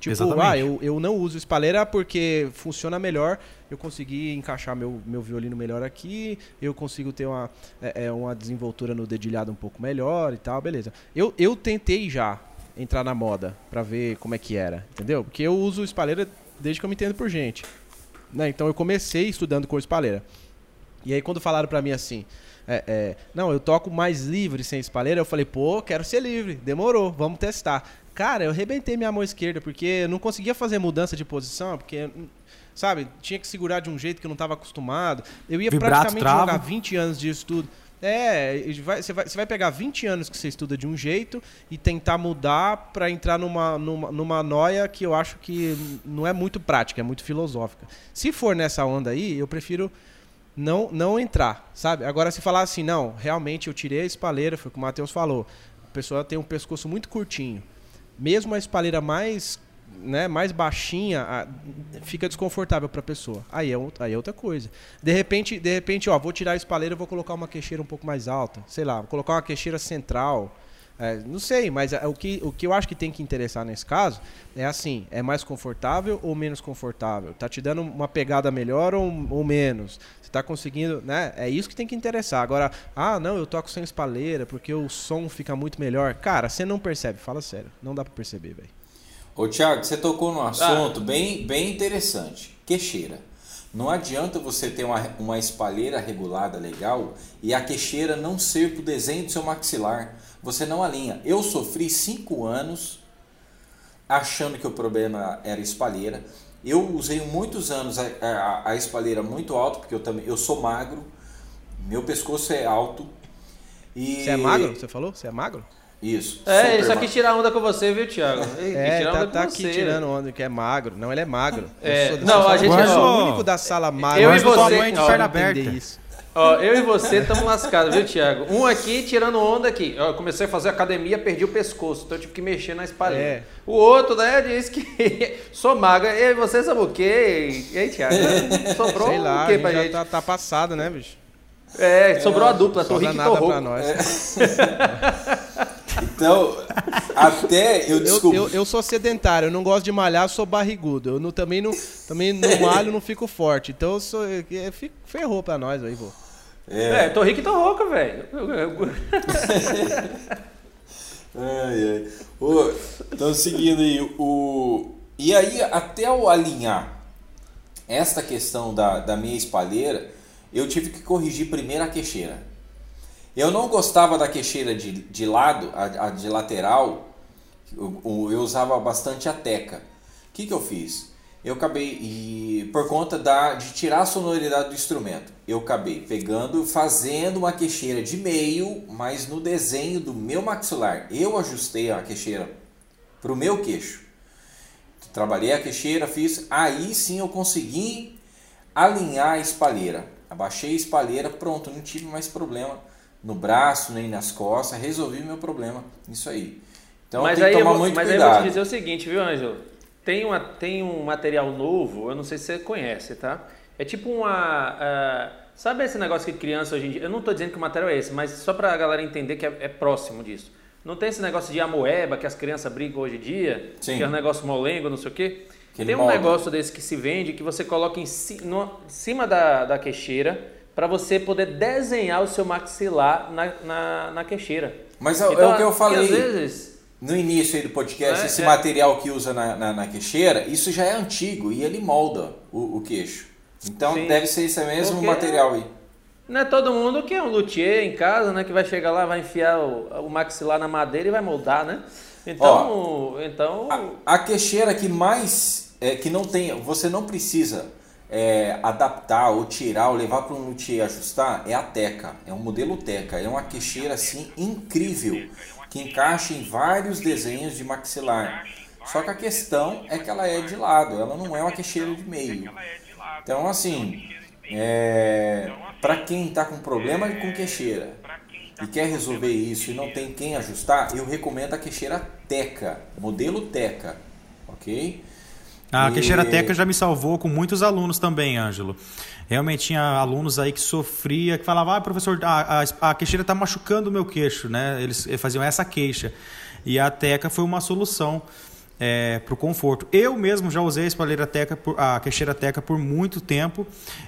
Tipo, Exatamente. ah, eu, eu não uso espalheira porque funciona melhor. Eu consegui encaixar meu, meu violino melhor aqui. Eu consigo ter uma, é, é, uma desenvoltura no dedilhado um pouco melhor e tal, beleza. Eu, eu tentei já entrar na moda para ver como é que era, entendeu? Porque eu uso espalheira desde que eu me entendo por gente. Né? Então eu comecei estudando com espalheira. E aí quando falaram para mim assim, é, é, não, eu toco mais livre sem espalheira, eu falei, pô, quero ser livre, demorou, vamos testar. Cara, eu arrebentei minha mão esquerda, porque eu não conseguia fazer mudança de posição, porque, sabe, tinha que segurar de um jeito que eu não estava acostumado. Eu ia Vibrato, praticamente trava. jogar 20 anos de estudo. É, você, vai, vai pegar 20 anos que você estuda de um jeito e tentar mudar para entrar numa, numa, numa noia que eu acho que não é muito prática, é muito filosófica. Se for nessa onda aí, eu prefiro não, não entrar, sabe? Agora, se falar assim, não, realmente eu tirei a espalheira, foi o que o Matheus falou. A pessoa tem um pescoço muito curtinho. Mesmo a espalheira mais né, mais baixinha, fica desconfortável para a pessoa. Aí é, aí é outra coisa. De repente, de repente, ó, vou tirar a espalheira, vou colocar uma queixeira um pouco mais alta, sei lá, vou colocar uma queixeira central. É, não sei, mas é, o que, o que eu acho que tem que interessar nesse caso é assim: é mais confortável ou menos confortável? Tá te dando uma pegada melhor ou, ou menos? Você tá conseguindo, né? É isso que tem que interessar. Agora, ah, não, eu toco sem espalheira porque o som fica muito melhor. Cara, você não percebe, fala sério. Não dá para perceber, velho. Ô Thiago, você tocou num assunto ah. bem, bem interessante. Queixeira. Não adianta você ter uma, uma espalheira regulada legal e a queixeira não ser para o desenho do seu maxilar. Você não alinha. Eu sofri cinco anos achando que o problema era espalheira. Eu usei muitos anos a, a, a espalheira muito alta, porque eu também eu sou magro, meu pescoço é alto. E... Você é magro? Você falou? Você é magro? Isso. É, ele só quis tirar onda com você, viu, Thiago? Ele é, tá, tá aqui você. tirando onda, que é magro. Não, ele é magro. É, não, a gente é o único da sala magro. Eu e você, de perna aberta. Isso. Ó, eu e você estamos lascados, viu, Thiago? Um aqui tirando onda aqui. Eu comecei a fazer academia, perdi o pescoço, então eu tive que mexer na espalha. É. O outro, né, disse que sou magro. E você sabe o quê? E aí, Thiago? Sobrou Sei lá, o quê pra gente? Tá, tá passado, né, bicho? É, sobrou a dupla, tô rico e tô rouco. Nós. É. Então, até eu descobri. Eu, eu, eu, sou sedentário, eu não gosto de malhar, sou barrigudo. Eu não, também, não, também não malho, não fico forte. Então eu sou. Eu, eu fico, ferrou pra nós aí, vô. É, é tô rico e tô rouco, velho. ai, ai. então, seguindo aí, o. E aí, até eu alinhar esta questão da, da minha espalheira, eu tive que corrigir primeiro a queixeira. Eu não gostava da queixeira de, de lado, a, a de lateral, eu, eu, usava bastante a teca. O que, que eu fiz? Eu acabei, e por conta da, de tirar a sonoridade do instrumento, eu acabei pegando, fazendo uma queixeira de meio, mas no desenho do meu maxilar. Eu ajustei a queixeira para o meu queixo. Trabalhei a queixeira, fiz, aí sim eu consegui alinhar a espalheira. Abaixei a espalheira, pronto, não tive mais problema no braço nem nas costas, resolvi meu problema isso aí. Então mas tem que tomar vou, muito mas cuidado. Mas aí eu vou te dizer o seguinte, viu, Ângelo? Tem, uma, tem um material novo, eu não sei se você conhece, tá? É tipo uma... Uh, sabe esse negócio que criança hoje em dia... Eu não estou dizendo que o material é esse, mas só para a galera entender que é, é, próximo disso. Não tem esse negócio de amoeba que as crianças brincam hoje em dia? Sim. Que é um negócio molengo, não sei o quê? tem um molde. negócio desse que se vende que você coloca em, ci, no, em cima da, da queixeira para você poder desenhar o seu maxilar na, na, na queixeira. Mas é, é então, é o que eu falei vezes, no início aí do podcast, é, esse é. material que usa na, na, na, queixeira, isso já é antigo e ele molda o, o queixo. Então Sim. deve ser esse mesmo Porque material aí. Não é todo mundo que é um luthier em casa, né? Que vai chegar lá, vai enfiar o, o maxilar na madeira e vai moldar, né? Então, Ó, então... A, a queixeira que mais... É, que não tem... Você não precisa é, adaptar ou tirar ou levar para um luthier ajustar é a Teca. É um modelo Teca. É uma queixeira assim incrível que encaixa em vários desenhos de maxilar. Só que a questão é que ela é de lado, ela não é uma queixeira de meio. Então assim, é, para quem está com problema com queixeira e quer resolver isso e não tem quem ajustar, eu recomendo a queixeira Teca, modelo Teca, ok? A e... queixeira Teca já me salvou com muitos alunos também, Ângelo. Realmente tinha alunos aí que sofria, que falavam, ah, professor, a, a, a queixeira está machucando o meu queixo, né? Eles faziam essa queixa. E a Teca foi uma solução é, para o conforto. Eu mesmo já usei a espalheira teca, por, a queixeira teca por muito tempo.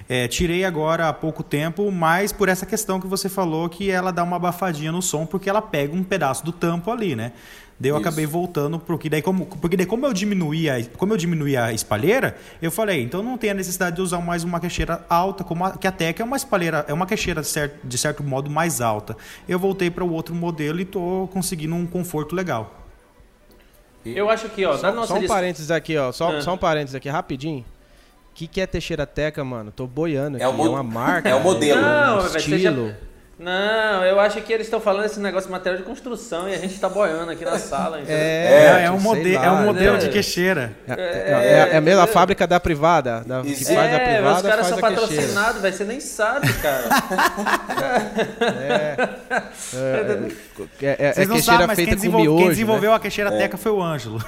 É, tirei agora há pouco tempo, mas por essa questão que você falou que ela dá uma abafadinha no som, porque ela pega um pedaço do tampo ali, né? Daí eu Isso. acabei voltando, porque daí, como, porque daí como eu diminuí a, como eu diminuí a espalheira, eu falei, então não tem a necessidade de usar mais uma queixeira alta, como a, que a Teca é uma espalheira, é uma queixeira de certo, de certo modo mais alta. Eu voltei para o outro modelo e estou conseguindo um conforto legal. Eu acho que, ó, só, só um parênteses aqui, ó, só, ah. só um parênteses aqui, rapidinho. O que, que é Teixeira Teca, mano? Tô boiando aqui. É, o é uma marca. É o modelo. Não, um estilo. Não, eu acho que eles estão falando esse negócio de material de construção e a gente está boiando aqui na sala. É, é, é, um modelo, é um modelo de queixeira. É, é, é, a mesma fábrica da privada, da, que faz a privada, os caras são patrocinados, vai você nem sabe, cara. é, é, Vocês não sabem, mas quem, desenvol miojo, quem desenvolveu né? a queixeira teca foi o Ângelo.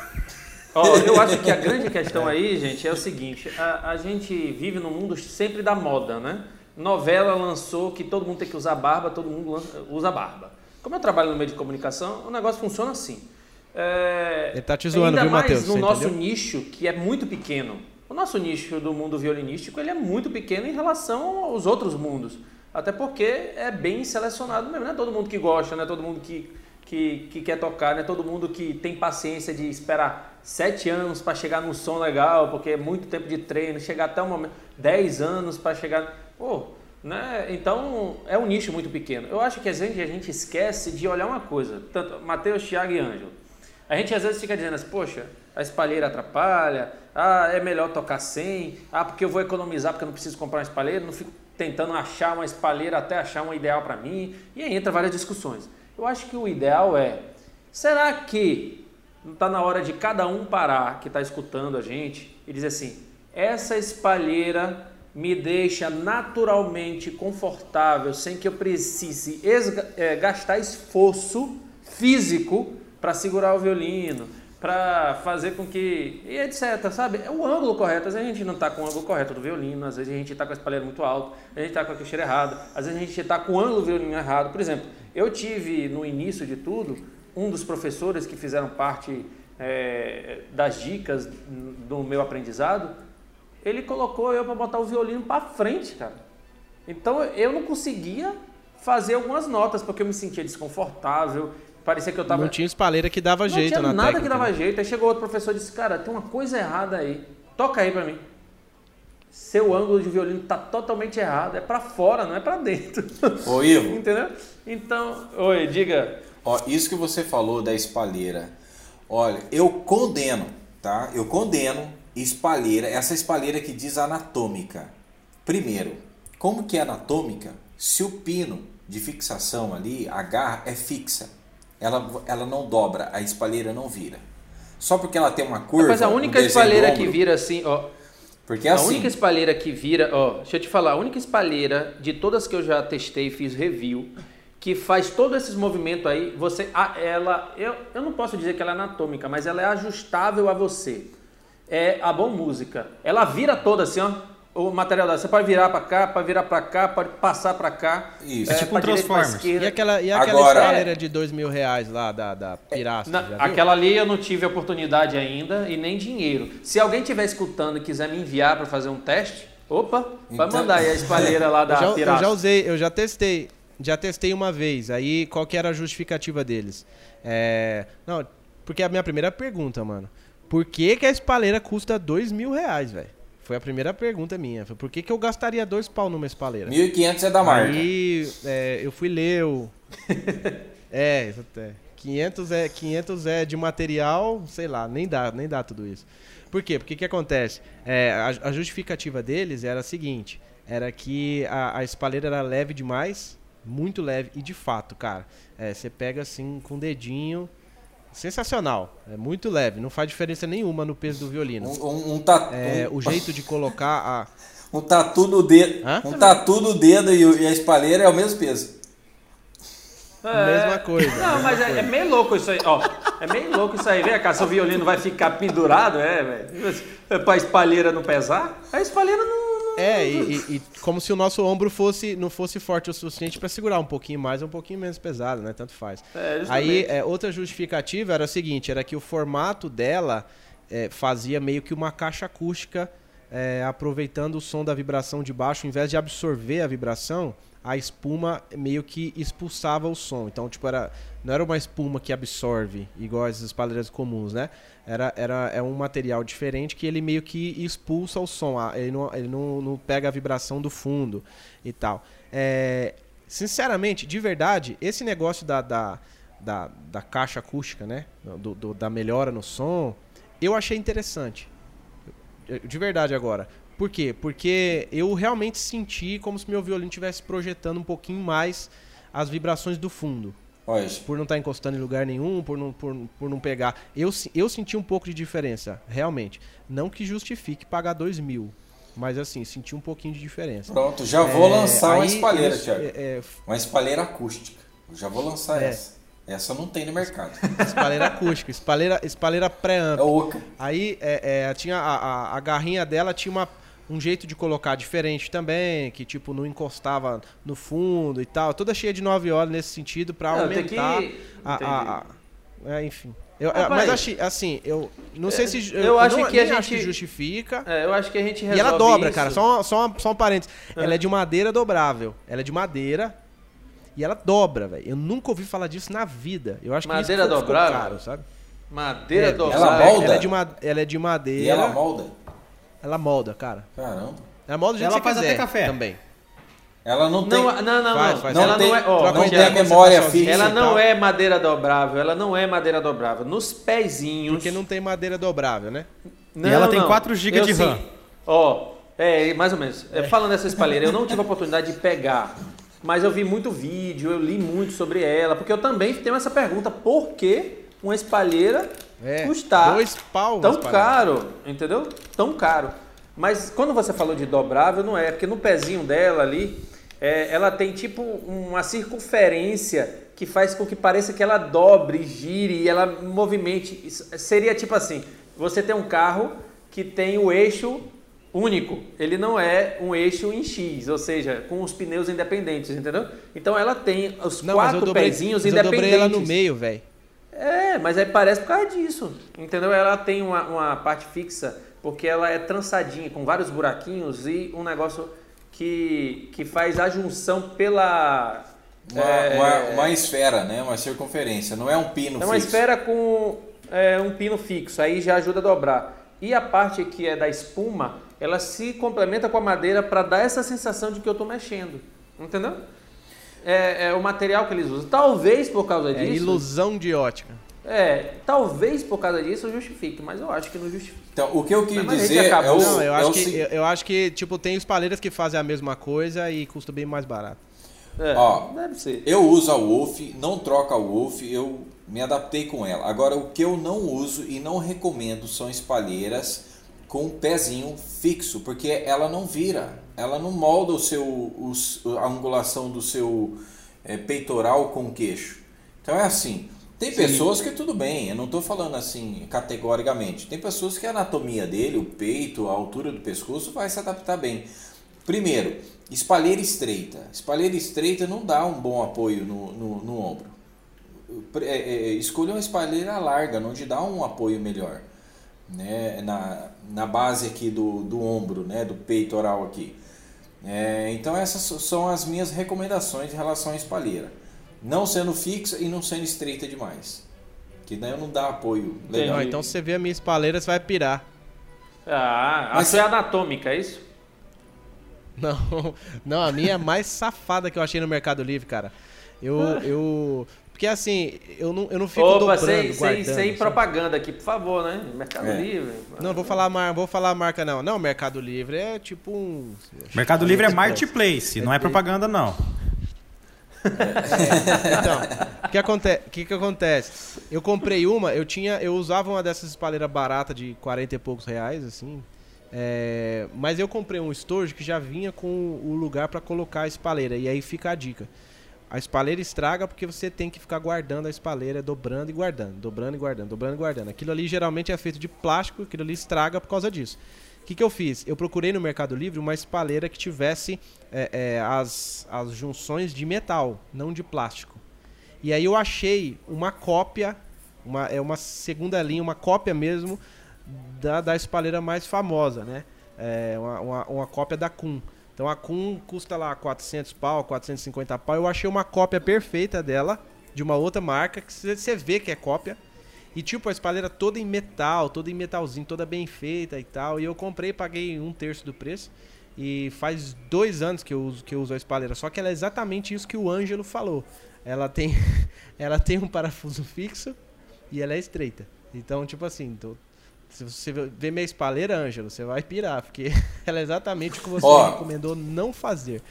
Oh, eu acho que a grande questão aí, gente, é o seguinte: a, a gente vive num mundo sempre da moda, né? Novela lançou que todo mundo tem que usar barba, todo mundo usa barba. Como eu trabalho no meio de comunicação, o negócio funciona assim. É, Ele tá te zoando, viu, Matheus? no nosso entendeu? nicho, que é muito pequeno. O nosso nicho do mundo violinístico ele é muito pequeno em relação aos outros mundos. Até porque é bem selecionado mesmo. Não é todo mundo que gosta, não é todo mundo que, que, que quer tocar, não é todo mundo que tem paciência de esperar sete anos para chegar num som legal, porque é muito tempo de treino, chegar até o momento, dez anos para chegar. Pô, né? Então é um nicho muito pequeno. Eu acho que às vezes a gente esquece de olhar uma coisa, tanto Mateus, Thiago e Ângelo. A gente às vezes fica dizendo assim, poxa, a espalheira atrapalha, ah, é melhor tocar sem, ah, porque eu vou economizar porque eu não preciso comprar uma espalheira, não fico tentando achar uma espalheira até achar uma ideal para mim, e aí entra várias discussões. Eu acho que o ideal é, será que não está na hora de cada um parar que está escutando a gente e dizer assim, essa espalheira me deixa naturalmente confortável, sem que eu precise é, gastar esforço físico para segurar o violino, para fazer com que. e etc, sabe? É o ângulo correto. Às vezes a gente não está com o ângulo correto do violino, às vezes a gente está com a espalheira muito alta, a gente está com a queixeira errada, às vezes a gente está com o ângulo do violino errado. Por exemplo, eu tive no início de tudo um dos professores que fizeram parte é, das dicas do meu aprendizado ele colocou eu para botar o violino para frente, cara. Então eu não conseguia fazer algumas notas porque eu me sentia desconfortável. Parecia que eu tava. Não tinha espalheira que dava não jeito na Não tinha nada técnica. que dava jeito. Aí chegou outro professor e disse: Cara, tem uma coisa errada aí. Toca aí para mim. Seu ângulo de violino tá totalmente errado. É para fora, não é para dentro. Ô, Ivo. Entendeu? Então, oi, diga. Ó, isso que você falou da espalheira. Olha, eu condeno, tá? Eu condeno espalheira, essa espalheira que diz anatômica. Primeiro, como que é anatômica? Se o pino de fixação ali, a garra é fixa, ela, ela não dobra, a espalheira não vira. Só porque ela tem uma curva. Mas a única espalheira que vira assim, ó. Porque é a assim. única espalheira que vira, ó, deixa eu te falar, a única espalheira de todas que eu já testei, fiz review, que faz todos esses movimentos aí, você, ela, eu, eu não posso dizer que ela é anatômica, mas ela é ajustável a você é a Bom Música. Ela vira toda assim, ó. O material dela. Você pode virar para cá, pode virar para cá, pode passar para cá. Isso. É, é tipo um Transformers. E aquela, e aquela Agora, escalera é... de dois mil reais lá da, da Pirasca, Na, Aquela ali eu não tive oportunidade ainda e nem dinheiro. Se alguém estiver escutando e quiser me enviar para fazer um teste, opa, então... vai mandar aí a espalheira lá da eu já, Pirasca. Eu já usei, eu já testei. Já testei uma vez. Aí qual que era a justificativa deles? É... Não, porque a minha primeira pergunta, mano. Por que, que a espalheira custa dois mil reais, velho? Foi a primeira pergunta minha. Foi por que, que eu gastaria dois pau numa espalheira? 1.500 é da marca. Aí é, eu fui ler o... é, é. 500 é, 500 é de material, sei lá, nem dá, nem dá tudo isso. Por quê? Porque o que acontece? É, a, a, justificativa deles era a seguinte, era que a, a espalheira era leve demais, muito leve, e de fato, cara, é, você pega assim com o dedinho sensacional. É muito leve, não faz diferença nenhuma no peso do violino. Um, um, um tatu. É, o jeito de colocar a. Um tatu no dedo. Hã? Um tatu no dedo e a espalheira é o mesmo peso. É, mesma coisa. Não, mas é, é, meio louco isso aí. Ó, é meio louco isso aí. Vem cá, seu violino vai ficar pendurado, é, velho. Pra espalheira não pesar. A espalheira não é, e, e, como se o nosso ombro fosse não fosse forte o suficiente para segurar um pouquinho mais ou um pouquinho menos pesado, né? Tanto faz. É, Aí, é, outra justificativa era a seguinte, era que o formato dela é, fazia meio que uma caixa acústica é, aproveitando o som da vibração de baixo, ao invés de absorver a vibração, a espuma meio que expulsava o som. Então, tipo, era, não era uma espuma que absorve, igual as espalheiras comuns, né? Era, era, é um material diferente que ele meio que expulsa o som. Ele não, ele não, não pega a vibração do fundo e tal. É, sinceramente, de verdade, esse negócio da, da, da, da caixa acústica, né? Do, do, da melhora no som, eu achei interessante. De verdade agora. Por quê? Porque eu realmente senti como se meu violino estivesse projetando um pouquinho mais as vibrações do fundo. Hoje. Por não estar tá encostando em lugar nenhum, por não, por, por não pegar. Eu, eu senti um pouco de diferença, realmente. Não que justifique pagar dois mil. Mas assim, senti um pouquinho de diferença. Pronto, já vou é, lançar uma espalheira, Thiago. É, é, uma espalheira acústica. Já vou lançar é. essa. Essa não tem no mercado. espalheira acústica, espalheira, espalheira pré-amp. É oca. Aí é, tinha a, a, a garrinha dela tinha uma um jeito de colocar diferente também, que tipo não encostava no fundo e tal, toda cheia de nove horas nesse sentido para aumentar que... a, a, a, é, enfim. Eu, ah, mas achei, assim, eu não sei se eu, eu acho não, que a gente acho que justifica. É, eu acho que a gente E ela dobra, isso. cara. Só, só, só um parênteses. É. Ela é de madeira dobrável. Ela é de madeira e ela dobra, velho. Eu nunca ouvi falar disso na vida. Eu acho madeira que isso dobrável, caro, sabe? Madeira é, dobrável. Ela molda. Ela é de, ela é de madeira. E ela molda. Ela molda, cara. Caramba. Ela molda do jeito ela que você faz quiser até café. também. Ela não tem. Não, não, não. Faz, faz. não. Ela tem, não é, ó, não tem a memória fixa. Ela não é madeira dobrável. Ela não é madeira dobrável. Nos pezinhos. Porque não tem madeira dobrável, né? Não, e ela tem 4 GB de RAM. Ó, é, mais ou menos. É. Falando dessa espalheira, eu não tive a oportunidade de pegar. Mas eu vi muito vídeo, eu li muito sobre ela. Porque eu também tenho essa pergunta: por que uma espalheira é, custar dois pau tão caro? Entendeu? Tão caro. Mas quando você falou de dobrável, não é, porque no pezinho dela ali, é, ela tem tipo uma circunferência que faz com que pareça que ela dobre, gire e ela movimente. Seria tipo assim: você tem um carro que tem o eixo único, ele não é um eixo em X, ou seja, com os pneus independentes, entendeu? Então ela tem os não, quatro dobrei, pezinhos independentes. Eu dobrei ela no meio, velho. É, mas aí parece por causa disso, entendeu? Ela tem uma, uma parte fixa porque ela é trançadinha, com vários buraquinhos e um negócio que, que faz a junção pela. Uma, é, uma, uma, esfera, né? Uma circunferência, não é um pino fixo. É uma esfera com é, um pino fixo, aí já ajuda a dobrar. E a parte que é da espuma, ela se complementa com a madeira para dar essa sensação de que eu estou mexendo. Entendeu? É, é, o material que eles usam. Talvez por causa é disso. É ilusão de ótica. É, talvez por causa disso justifique, mas eu acho que não justifica. Então, o que eu quis dizer é o, não, eu é acho o que eu, eu, acho que tipo tem espalheiras que fazem a mesma coisa e custa bem mais barato. É, Ó, deve ser. Eu uso a Wolf, não troca a Wolf, eu me adaptei com ela. Agora o que eu não uso e não recomendo são espalheiras com pezinho fixo, porque ela não vira, ela não molda o seu o, a angulação do seu é, peitoral com o queixo. Então é assim, tem Sim. pessoas que tudo bem, eu não estou falando assim categoricamente. Tem pessoas que a anatomia dele, o peito, a altura do pescoço vai se adaptar bem. Primeiro, espalheira estreita. Espalheira estreita não dá um bom apoio no, no, no ombro. É, é, é, escolha uma espalheira larga, onde dá um apoio melhor. Né? Na, na base aqui do, do ombro, né? do peitoral aqui. É, então essas são as minhas recomendações em relação à espalheira não sendo fixa e não sendo estreita demais. Que daí não dá apoio legal. então se você vê a minha espalheira, você vai pirar. Ah, Mas a é anatômica, é isso? Não, não, a minha é mais safada que eu achei no Mercado Livre, cara. Eu, eu, porque assim, eu não, eu não fico Opa, dobrando, sem, sem, sem propaganda aqui, por favor, né? Mercado é. Livre. Não, vou falar, mar, vou falar a marca não. Não, Mercado Livre é tipo um... Mercado Livre é marketplace, não é propaganda não. então, o que, acontece, que, que acontece? Eu comprei uma, eu tinha, eu usava uma dessas espaleiras baratas de 40 e poucos reais, assim. É, mas eu comprei um storage que já vinha com o lugar para colocar a espaleira. E aí fica a dica. A espaleira estraga porque você tem que ficar guardando a espaleira, dobrando e guardando, dobrando e guardando, dobrando e guardando. Aquilo ali geralmente é feito de plástico, aquilo ali estraga por causa disso. O que, que eu fiz? Eu procurei no Mercado Livre uma espalheira que tivesse é, é, as, as junções de metal, não de plástico. E aí eu achei uma cópia, uma, é uma segunda linha, uma cópia mesmo da, da espalheira mais famosa, né? É uma, uma, uma cópia da Kun. Então a Kun custa lá 400 pau, 450 pau. Eu achei uma cópia perfeita dela, de uma outra marca, que você vê que é cópia. E tipo, a espalheira toda em metal, toda em metalzinho, toda bem feita e tal. E eu comprei, paguei um terço do preço. E faz dois anos que eu uso, que eu uso a espalheira. Só que ela é exatamente isso que o Ângelo falou. Ela tem, ela tem um parafuso fixo e ela é estreita. Então, tipo assim, se você ver minha espalheira, Ângelo, você vai pirar, porque ela é exatamente o que você Ó, recomendou não fazer.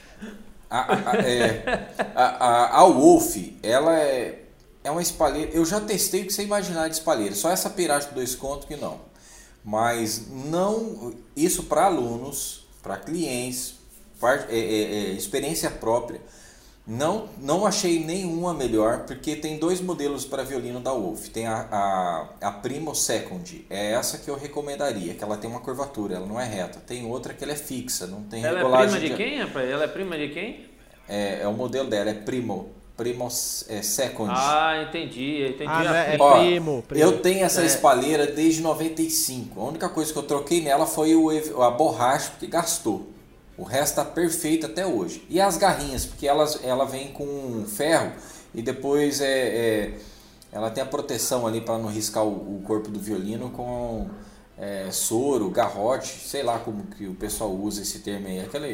A, a, é, a, a, Wolf, ela é, é uma espalheira. Eu já testei o que você imaginar de espalheira. Só essa piragem de dois contos que não. Mas não. Isso para alunos, para clientes, é, é, é, experiência própria. Não, não achei nenhuma melhor, porque tem dois modelos para violino da Wolf. Tem a, a, a Primo Second, é essa que eu recomendaria, que ela tem uma curvatura, ela não é reta. Tem outra que ela é fixa, não tem ela regulagem. Ela é prima de, de quem, rapaz? Ela é prima de quem? É, é o modelo dela, é Primo. Primo é, Second. Ah, entendi, entendi. Ah, é, é Ó, primo, primo, Eu tenho essa é. espalheira desde 95. A única coisa que eu troquei nela foi o, a borracha que gastou. O resto está perfeito até hoje. E as garrinhas, porque elas, ela vem com ferro e depois é, é ela tem a proteção ali para não riscar o, o, corpo do violino com é, soro, garrote, sei lá como que o pessoal usa esse termo aí. Aquela,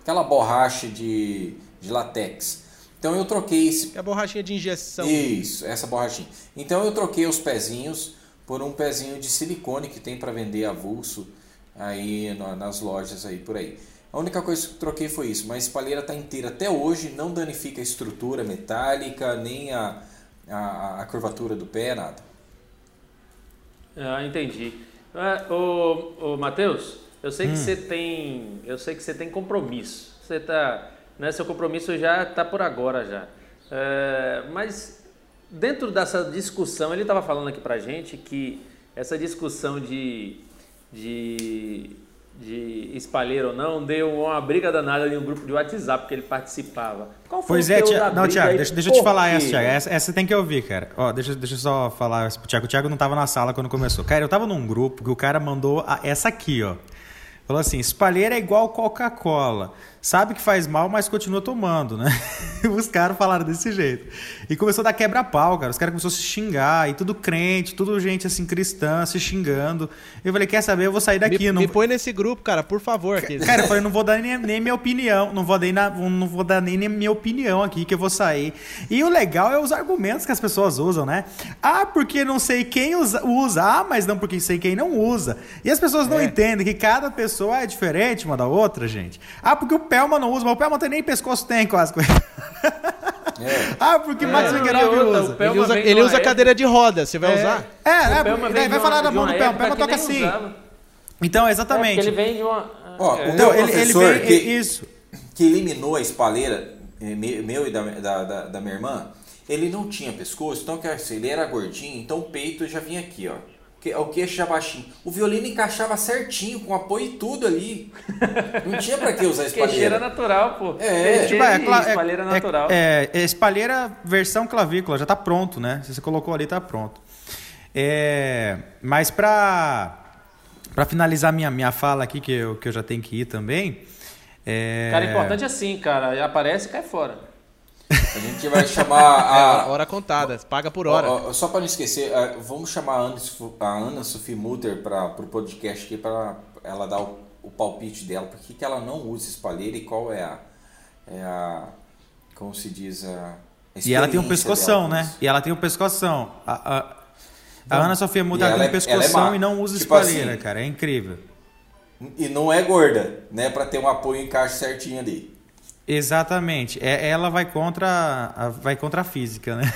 aquela borracha de, de latex. Então eu troquei esse. É a borrachinha de injeção. Isso, essa borrachinha. Então eu troquei os pezinhos por um pezinho de silicone que tem para vender avulso aí nas lojas aí por aí. A única coisa que troquei foi isso, mas a espalheira está inteira até hoje, não danifica a estrutura metálica, nem a, a, a curvatura do pé, nada. Ah, entendi. Ah, ô, ô Matheus, eu sei hum. que você tem. Eu sei que você tem compromisso. Você tá. Né, seu compromisso já está por agora já. É, mas dentro dessa discussão, ele estava falando aqui pra gente que essa discussão de, de de espalheiro ou não, deu uma briga danada em um grupo de WhatsApp que ele participava. Qual foi pois o é, Tia... não, Tiago, deixa, deixa eu te falar essa, Tiago. Essa, essa tem que ouvir, cara. Ó, deixa, deixa eu só falar pro Tiago. O Tiago não tava na sala quando começou. Cara, eu tava num grupo que o cara mandou a, essa aqui, ó. Falou assim: espalheira é igual Coca-Cola. Sabe que faz mal, mas continua tomando, né? Os caras falaram desse jeito. E começou a dar quebra-pau, cara. Os caras começaram a se xingar, e tudo crente, tudo gente assim, cristã, se xingando. Eu falei: quer saber? Eu vou sair daqui. Me, não... me põe nesse grupo, cara, por favor. Cara, eu falei: não vou dar nem, nem minha opinião. Não vou, dar, na, não vou dar nem minha opinião aqui, que eu vou sair. E o legal é os argumentos que as pessoas usam, né? Ah, porque não sei quem usa. usa. Ah, mas não porque sei quem não usa. E as pessoas não é. entendem que cada pessoa é diferente uma da outra, gente. Ah, porque o Pelma não usa, mas o Pelma tem nem pescoço tem quase. É. Ah, porque é. Max Wingerov usa. Ele usa, ele usa cadeira de roda, você vai é. usar? É, é, vai falar da mão do Pelma, o Pelma toca assim. Usava. Então, exatamente. É ele vem de uma... Ó, o então, ele, ele vem, que, isso. que eliminou a espalheira, meu e da, da, da, da minha irmã, ele não tinha pescoço, então ele era gordinho, então o peito já vinha aqui, ó o queixo já baixinho. O violino encaixava certinho, com apoio e tudo ali. Não tinha pra que usar espalheira. Queixeira natural, pô. É, tipo, é, é, espalheira natural. É, é, espalheira versão clavícula, já tá pronto, né? Se você colocou ali, tá pronto. É, mas pra, pra finalizar minha, minha fala aqui, que eu, que eu já tenho que ir também. É... Cara, importante é assim, cara. Aparece e cai fora. A gente vai chamar a. É, hora contada, paga por hora. Ó, ó, só para não esquecer, é, vamos chamar a Ana, a Ana Sophie Mutter para o podcast aqui para ela dar o, o, palpite dela. Por que, que ela não usa espalheira e qual é a. É a como se diz a. E ela tem um pescoção, né? E ela tem um pescoção. A, a, a Ana Sofia Mutter tem um é, pescoção é e não usa tipo espalheira, assim, cara. É incrível. E não é gorda, né? Para ter um apoio encaixe certinho ali. Exatamente. É, ela vai contra, a, vai contra a física, né?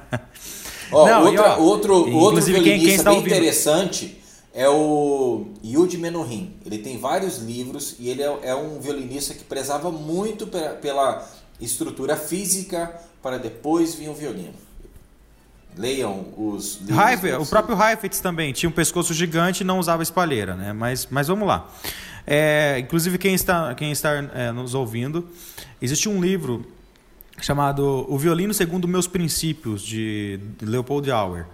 Ó, Não, outra, e, ó, outro outro violinista quem, quem bem ouvindo... interessante é o Yudi Menuhin. Ele tem vários livros e ele é, é um violinista que prezava muito pela, pela estrutura física para depois vir o violino. Leiam os livros. Heifetz, o próprio Heifetz também tinha um pescoço gigante e não usava espalheira, né? Mas, mas vamos lá. É, inclusive, quem está, quem está é, nos ouvindo, existe um livro chamado O Violino Segundo Meus Princípios, de Leopold Auer.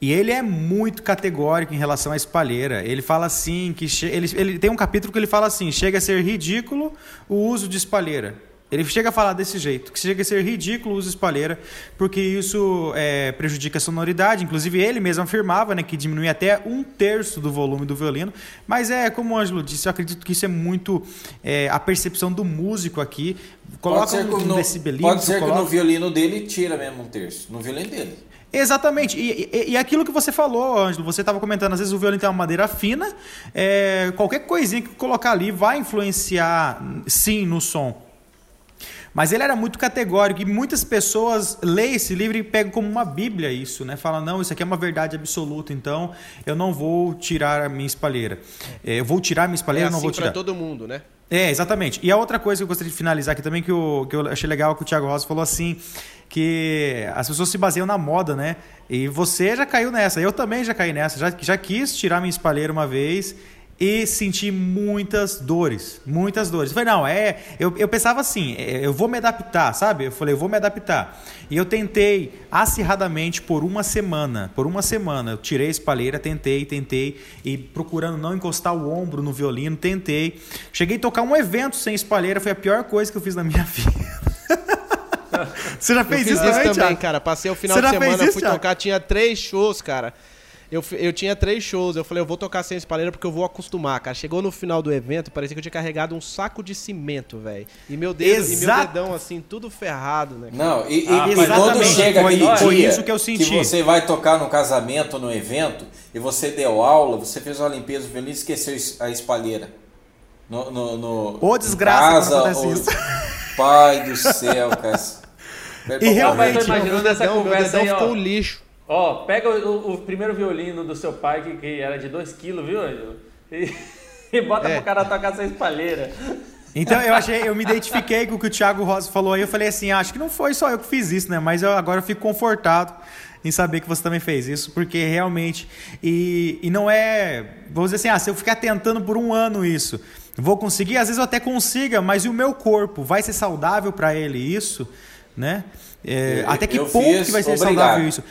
E ele é muito categórico em relação à espalheira. Ele fala assim que ele, ele tem um capítulo que ele fala assim: chega a ser ridículo o uso de espalheira. Ele chega a falar desse jeito, que chega a ser ridículo o uso espalheira, porque isso é, prejudica a sonoridade. Inclusive, ele mesmo afirmava né, que diminui até um terço do volume do violino. Mas é como o Ângelo disse, eu acredito que isso é muito é, a percepção do músico aqui. Coloca um, um decibelismo. Pode ser coloca... que no violino dele tira mesmo um terço. No violino dele. Exatamente. E, e, e, aquilo que você falou, Ângelo, você estava comentando, às vezes o violino tem uma madeira fina, é, qualquer coisinha que colocar ali vai influenciar, sim, no som. Mas ele era muito categórico e muitas pessoas leem esse livro e pegam como uma bíblia isso, né? Fala, não, isso aqui é uma verdade absoluta, então eu não vou tirar a minha espalheira. É, eu vou tirar a minha espalheira, é assim não vou tirar. para todo mundo, né? É, exatamente. E a outra coisa que eu gostaria de finalizar aqui também, que eu, que eu achei legal que o Thiago Rosa falou assim, que as pessoas se baseiam na moda, né? E você já caiu nessa, eu também já caí nessa, já, já quis tirar minha espalheira uma vez e senti muitas dores, muitas dores. Eu falei, não, é. Eu, eu pensava assim, é, eu vou me adaptar, sabe? Eu falei, eu vou me adaptar. E eu tentei acirradamente por uma semana. Por uma semana. Eu tirei a espalheira, tentei, tentei. E procurando não encostar o ombro no violino, tentei. Cheguei a tocar um evento sem espalheira, foi a pior coisa que eu fiz na minha vida. Você já fez eu isso, isso também, também cara? Passei o final Você de semana, fui tocar, tinha três shows, cara. Eu, eu tinha três shows, eu falei, eu vou tocar sem espalheira porque eu vou acostumar, cara. Chegou no final do evento, parecia que eu tinha carregado um saco de cimento, velho. E meu dedo, e meu dedão, assim, tudo ferrado, né? Não, e, ah, e quando chega foi, aquele foi dia isso que, eu senti. que você vai tocar no casamento, no evento, e você deu aula, você fez uma limpeza violino e esqueceu a espalheira. No, no, no Ô, desgraça, casa, acontece ou... isso. Pai do céu, cara. E realmente, eu imaginando essa conversa aí, ó. ficou um lixo. Ó, pega o, o, primeiro violino do seu pai, que, que era de 2 kg, viu, Ângelo? E, e bota é. pro cara tocar essa espalheira. Então eu achei, eu me identifiquei com o que o Thiago Rosa falou aí. Eu falei assim, ah, acho que não foi só eu que fiz isso, né? Mas eu agora eu fico confortado em saber que você também fez isso, porque realmente. E, e não é. Vamos dizer assim, ah, se eu ficar tentando por um ano isso, vou conseguir, às vezes eu até consiga, mas e o meu corpo? Vai ser saudável para ele isso? Né? É, até que ponto que vai ser obrigado. saudável isso?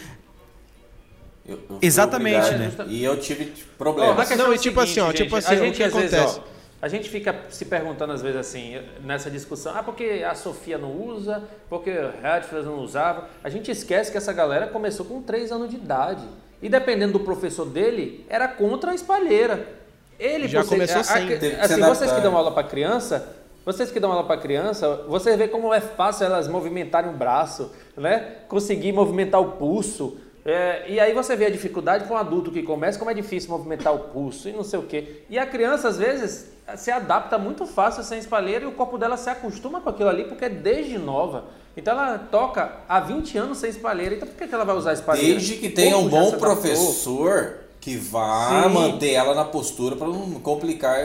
Eu, eu Exatamente, né? E eu tive problemas. Oh, não, e tipo assim, ó, tipo assim, o que acontece? Vezes, ó, a gente fica se perguntando às vezes assim, nessa discussão, ah, porque a Sofia não usa, porque o Redfield não usava. A gente esquece que essa galera começou com 3 anos de idade. E dependendo do professor dele, era contra a espalheira. Ele já você, começou sem. assim, vocês que dão aula para criança, vocês que dão aula para criança, você vê como é fácil elas movimentarem o braço, né? Conseguir movimentar o pulso. É, e aí você vê a dificuldade com um adulto que começa, como é difícil movimentar o pulso e não sei o quê. E a criança, às vezes, se adapta muito fácil sem espalheira e o corpo dela se acostuma com aquilo ali, porque é desde nova. Então ela toca há 20 anos sem espalheira, então por que, ela vai usar espalheira? Desde que tenha um bom professor que vá Sim. manter ela na postura para não complicar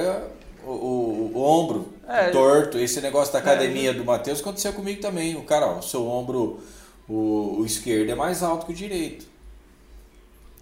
o, o, o ombro é, torto. Esse negócio da academia é, do Matheus aconteceu comigo também. O cara, ó, o seu ombro o, o esquerdo é mais alto que o direito.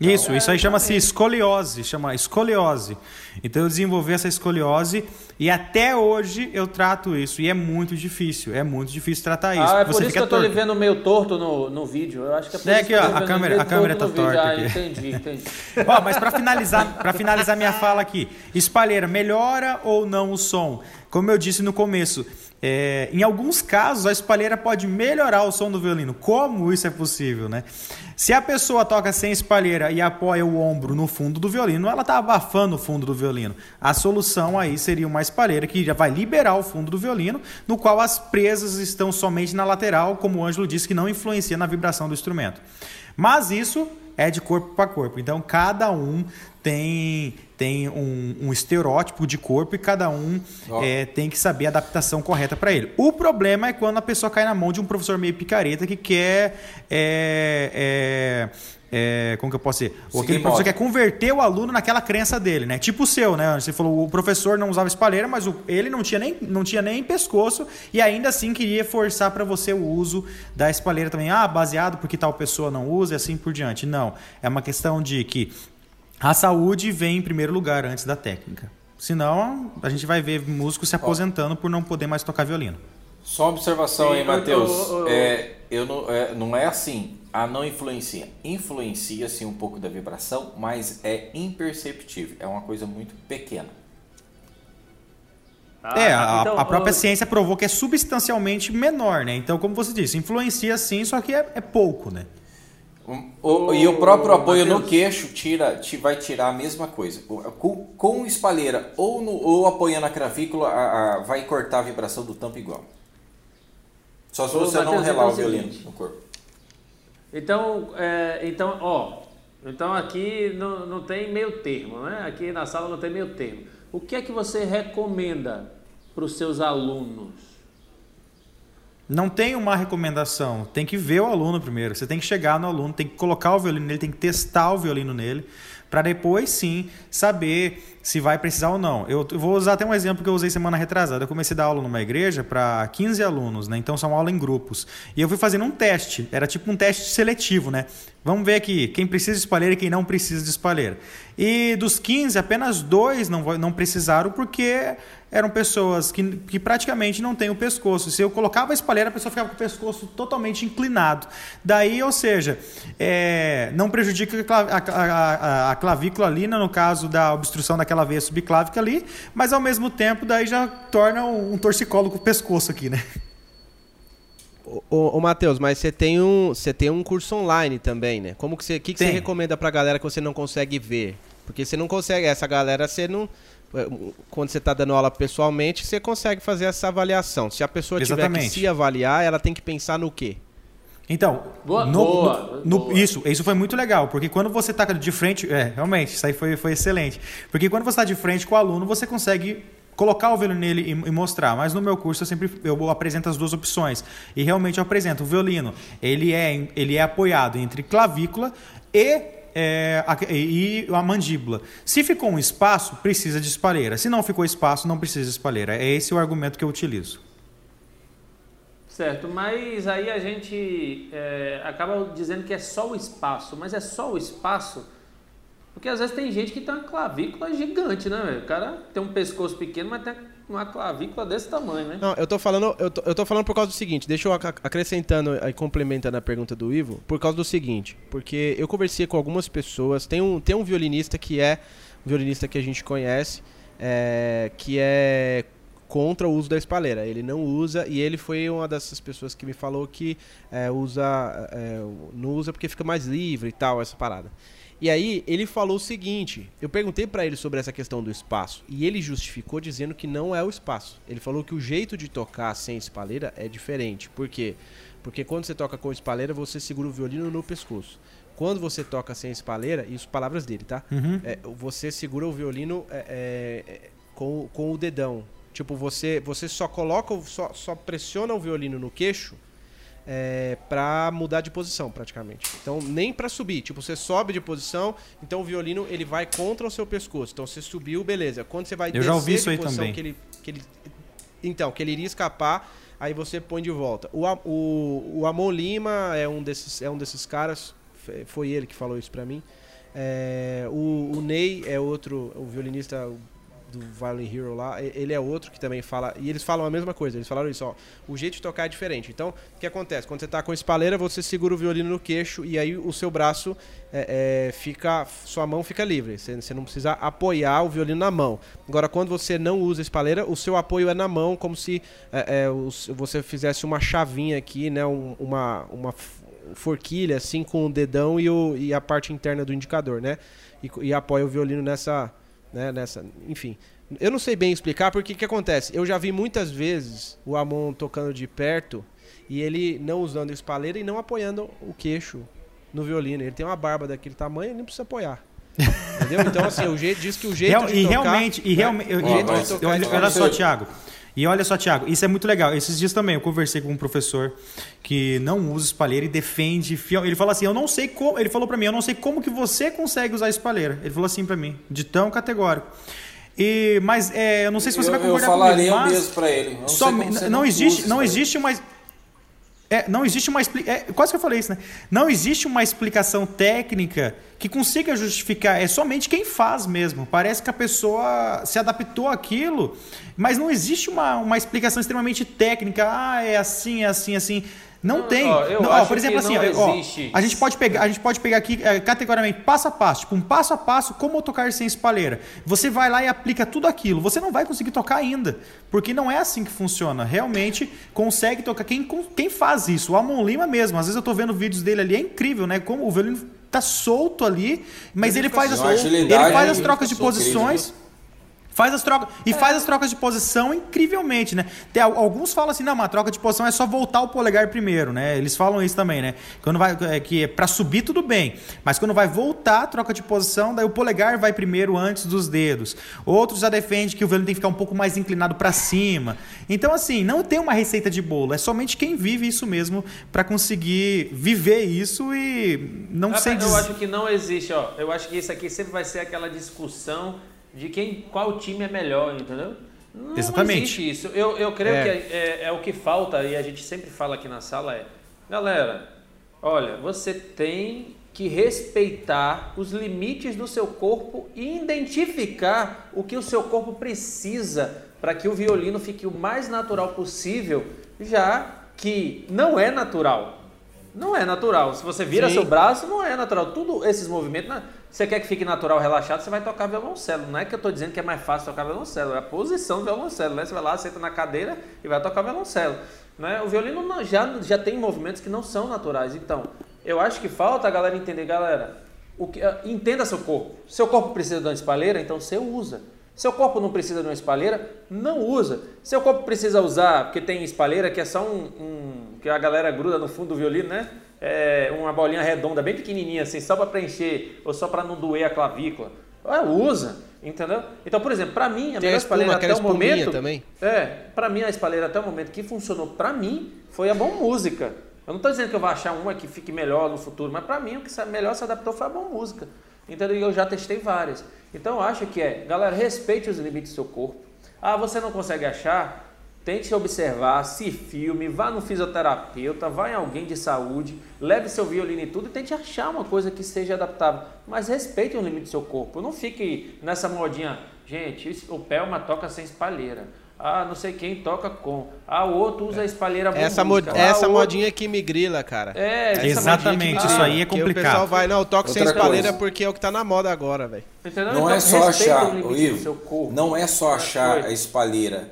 Isso, então, isso aí chama-se escoliose, chama escoliose. Então eu desenvolvi essa escoliose e até hoje eu trato isso. E é muito difícil, é muito difícil tratar isso. Ah, é por isso que eu tô lhe vendo meio torto no, no vídeo. Eu acho que é por é isso ó, a câmera, a câmera tá torta ah, aqui. entendi, entendi. ó, mas para finalizar, para finalizar minha fala aqui, espalheira, melhora ou não o som? Como eu disse no começo, é, em alguns casos, a espalheira pode melhorar o som do violino. Como isso é possível, né? Se a pessoa toca sem espalheira e apoia o ombro no fundo do violino, ela está abafando o fundo do violino. A solução aí seria uma espalheira que já vai liberar o fundo do violino, no qual as presas estão somente na lateral, como o Ângelo disse, que não influencia na vibração do instrumento. Mas isso é de corpo para corpo. Então, cada um tem, tem um, um estereótipo de corpo e cada um oh. é, tem que saber a adaptação correta para ele. O problema é quando a pessoa cai na mão de um professor meio picareta que quer. É, é, é, como que eu posso dizer? Ou aquele professor quer converter o aluno naquela crença dele, né? Tipo o seu, né? Você falou o professor não usava espalheira, mas o, ele não tinha, nem, não tinha nem pescoço e ainda assim queria forçar para você o uso da espalheira também. Ah, baseado porque tal pessoa não usa e assim por diante. Não. É uma questão de que a saúde vem em primeiro lugar antes da técnica. Senão, a gente vai ver músicos se aposentando por não poder mais tocar violino. Só uma observação Sim, aí, Matheus. É, eu não, é, não é assim. A não influencia. Influencia sim um pouco da vibração, mas é imperceptível. É uma coisa muito pequena. Ah, é, a, então, a própria ciência provou que é substancialmente menor, né? Então, como você disse, influencia sim, só que é, é pouco, né? O, e o próprio apoio Mateus. no queixo tira, te, vai tirar a mesma coisa. Com, com espalheira ou, no, ou apoiando a cravícula, a, a, vai cortar a vibração do tampo igual. Só se você Mateus, não relar então, o violino no corpo. Então, é, então, ó, então aqui não, não tem meio termo, né? Aqui na sala não tem meio termo. O que é que você recomenda para os seus alunos? Não tem uma recomendação, tem que ver o aluno primeiro. Você tem que chegar no aluno, tem que colocar o violino nele, tem que testar o violino nele, para depois sim saber se vai precisar ou não. Eu, vou usar até um exemplo que eu usei semana retrasada. Eu comecei a dar aula numa igreja para 15 alunos, né? Então são aula em grupos. E eu fui fazendo um teste, era tipo um teste seletivo, né? Vamos ver aqui quem precisa de espalheira e quem não precisa de espalheira. E dos 15, apenas dois não, não precisaram porque eram pessoas que, que praticamente não têm o pescoço. Se eu colocava a espalheira, a pessoa ficava com o pescoço totalmente inclinado. Daí, ou seja, é, não prejudica a, a, a, a clavícula ali, né, no caso da obstrução daquela aquela veia subclávica ali, mas ao mesmo tempo daí já torna um, torcicolo com o pescoço aqui, né? Ô, ô Matheus, mas você tem um você tem um curso online também, né? Como que você que, que você recomenda pra galera que você não consegue ver? Porque você não consegue, essa galera você não quando você está dando aula pessoalmente, você consegue fazer essa avaliação. Se a pessoa Exatamente. tiver que se avaliar, ela tem que pensar no quê? Então, boa, no, boa, no, boa. isso, isso foi muito legal, porque quando você está de frente, é, realmente, isso aí foi, foi excelente. Porque quando você está de frente com o aluno, você consegue colocar o violino nele e, e, mostrar. Mas no meu curso eu sempre eu apresento as duas opções. E realmente eu apresento o violino, ele é, ele é apoiado entre clavícula e é, a, e a mandíbula. Se ficou um espaço, precisa de espalheira. Se não ficou espaço, não precisa de espalheira. É esse o argumento que eu utilizo. Certo, mas aí a gente é, acaba dizendo que é só o espaço, mas é só o espaço, porque às vezes tem gente que tem uma clavícula gigante, né? O cara tem um pescoço pequeno, mas tem uma clavícula desse tamanho, né? Não, eu tô falando, eu tô, eu tô falando por causa do seguinte, deixa eu acrescentando e complementando a pergunta do Ivo, por causa do seguinte, porque eu conversei com algumas pessoas, tem um, tem um violinista que é um violinista que a gente conhece, é, que é contra o uso da espalheira. Ele não usa e ele foi uma dessas pessoas que me falou que é, usa, é, não usa porque fica mais livre e tal, essa parada. E aí ele falou o seguinte: eu perguntei para ele sobre essa questão do espaço e ele justificou dizendo que não é o espaço. Ele falou que o jeito de tocar sem espalheira é diferente. Por quê? Porque quando você toca com espalheira, você segura o violino no pescoço. Quando você toca sem espalheira, isso palavras dele, tá? Uhum. É, você segura o violino é, é, com, com o dedão. Tipo, você, você só coloca, só, só pressiona o violino no queixo é, para mudar de posição, praticamente. Então, nem para subir. Tipo, você sobe de posição, então o violino ele vai contra o seu pescoço. Então, você subiu, beleza. Quando você vai Eu já ouvi isso aí também. Que ele, que ele, então, que ele iria escapar, aí você põe de volta. O, o, o Amon Lima é um desses, é um desses caras, foi ele que falou isso para mim. É, o, o Ney é outro, o violinista do Violin Hero lá, ele é outro que também fala. E eles falam a mesma coisa, eles falaram isso, ó. O jeito de tocar é diferente. Então, o que acontece? Quando você tá com espalheira, você segura o violino no queixo e aí o seu braço é, é, fica. Sua mão fica livre. Você, você, não precisa apoiar o violino na mão. Agora, quando você não usa espalheira, o seu apoio é na mão, como se é, é você fizesse uma chavinha aqui, né? Um, uma, uma forquilha assim com o dedão e, o, e a parte interna do indicador, né? E, e apoia o violino nessa né, nessa, enfim. Eu não sei bem explicar porque o que acontece. Eu já vi muitas vezes o Amon tocando de perto e ele não usando espalheira e não apoiando o queixo no violino. Ele tem uma barba daquele tamanho e nem precisa apoiar. Entendeu? Então, assim, o jeito, diz que o jeito Real, de e tocar... Realmente, e realmente... Né, olha, olha só, Thiago. E olha só, Thiago, isso é muito legal. Esses dias também eu conversei com um professor que não usa espalheira e defende fiel. Ele falou assim: "Eu não sei como", ele falou para mim: "Eu não sei como que você consegue usar espalheira". Ele falou assim para mim, de tão categórico. E, mas é, eu não sei se você eu, vai concordar eu falaria comigo, mas mesmo para ele. Não, não, não existe, não existe uma é, não existe uma é, quase que eu falei isso, né? Não existe uma explicação técnica que consiga justificar. É somente quem faz mesmo. Parece que a pessoa se adaptou àquilo, mas não existe uma, uma explicação extremamente técnica. Ah, é assim, é assim, é assim. Não, não tem. Ó, não, ó, por exemplo, assim, ó, a gente pode pegar, a gente pode pegar aqui é, categoricamente passo a passo, tipo um passo a passo como tocar sem espalheira. Você vai lá e aplica tudo aquilo. Você não vai conseguir tocar ainda, porque não é assim que funciona. Realmente consegue tocar quem, quem faz isso. O Amon Lima mesmo. Às vezes eu estou vendo vídeos dele ali, é incrível, né? Como o violino tá solto ali, mas ele, ele faz as, ele faz as trocas de posições. Incrível. Faz as trocas e é. faz as trocas de posição incrivelmente, né? Tem, alguns falam assim, não, uma troca de posição é só voltar o polegar primeiro, né? Eles falam isso também, né? Quando vai é, que é para subir tudo bem, mas quando vai voltar a troca de posição, daí o polegar vai primeiro antes dos dedos. Outros já defendem que o violino tem que ficar um pouco mais inclinado para cima. Então assim, não tem uma receita de bolo, é somente quem vive isso mesmo para conseguir viver isso e não ah, sei dizer. Eu acho que não existe, ó. Eu acho que isso aqui sempre vai ser aquela discussão de quem qual time é melhor, entendeu? Não Exatamente. existe isso. Eu, eu creio é. que é, é, é, o que falta, e a gente sempre fala aqui na sala, é, galera, olha, você tem que respeitar os limites do seu corpo e identificar o que o seu corpo precisa para que o violino fique o mais natural possível, já que não é natural. Não é natural. Se você vira Sim. seu braço, não é natural. Tudo esses movimentos. Você quer que fique natural, relaxado, você vai tocar violoncelo. Não é que eu estou dizendo que é mais fácil tocar violoncelo, é a posição do violoncelo. Né? Você vai lá, senta na cadeira e vai tocar violoncelo. Né? O violino não, já, já tem movimentos que não são naturais. Então, eu acho que falta a galera entender, galera, o que, ah, entenda seu corpo. Seu corpo precisa de uma espalheira, então você usa. Seu corpo não precisa de uma espalheira, não usa. Seu corpo precisa usar, porque tem espalheira que é só um, um que a galera gruda no fundo do violino, né? É, uma bolinha redonda, bem pequenininha assim, só para preencher ou só para não doer a clavícula. Ah, usa, entendeu? Então, por exemplo, para mim, a Tem melhor espalheira até o momento... também? É, para mim a espalheira até o momento que funcionou para mim foi a Bom Música. Eu não estou dizendo que eu vou achar uma que fique melhor no futuro, mas para mim o que melhor se adaptou foi a Bom Música. Entendeu? E eu já testei várias. Então, eu acho que é, galera, respeite os limites do seu corpo. Ah, você não consegue achar? Tente observar, se filme, vá no fisioterapeuta, vá em alguém de saúde, leve seu violino e tudo e tente achar uma coisa que seja adaptável. Mas respeite o limite do seu corpo. Não fique nessa modinha, gente, o Pelma toca sem espalheira. Ah, não sei quem toca com. Ah, o outro usa a espalheira Essa, mod ah, essa outro... modinha que me grila, cara. É, exatamente. Isso aí é complicado. o pessoal vai, não, eu toco Outra sem espalheira coisa. porque é o que tá na moda agora, velho. Não então, é só achar, o Ivo, não é só achar a espalheira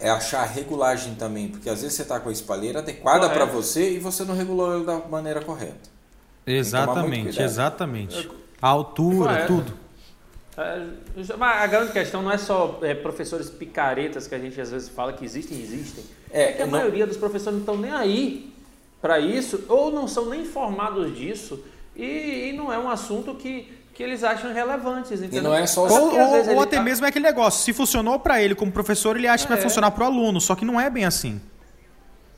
é achar a regulagem também, porque às vezes você está com a espalheira adequada para você e você não regulou ele da maneira correta. Exatamente, exatamente. A altura, tudo. É, mas a grande questão não é só é, professores picaretas que a gente às vezes fala que existem e existem. É, é que a não... maioria dos professores não estão nem aí para isso, ou não são nem informados disso, e, e não é um assunto que que eles acham relevantes. Entendeu? E não é só Ou, ou, ou até tá... mesmo é aquele negócio, se funcionou para ele como professor, ele acha é. que vai é. funcionar para o aluno, só que não é bem assim.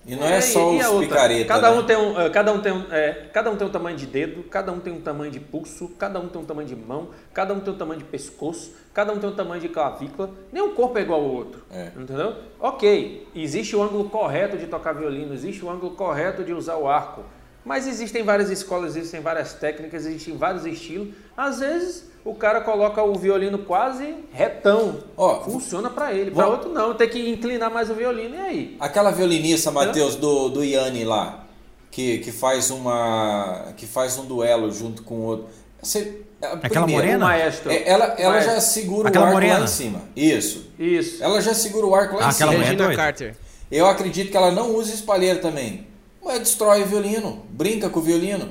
E não é, é só e, os picaretas. Cada né? um tem um, eh, cada um tem um, é, cada um tem um tamanho de dedo, cada um tem um tamanho de pulso, cada um tem um tamanho de mão, cada um tem um tamanho de pescoço, cada um tem um tamanho de clavícula. Nenhum corpo é igual ao outro, é. entendeu? Ok, existe o ângulo correto de tocar violino, existe o ângulo correto de usar o arco. Mas existem várias escolas, existem várias técnicas, existem vários estilos. Às vezes o cara coloca o violino quase retão. Ó, Funciona para ele. Para outro não, tem que inclinar mais o violino e aí. Aquela violinista, Matheus, do, do Yanni lá, que, que faz uma que faz um duelo junto com o outro. Você, Aquela primeiro, morena? Maestro, é, ela ela já segura Aquela o arco morena. lá em cima. Isso. Isso. Ela já segura o arco lá ah, em cima. Regina Carter. Eu acredito que ela não usa espalheira também. Mas destrói o violino, brinca com o violino.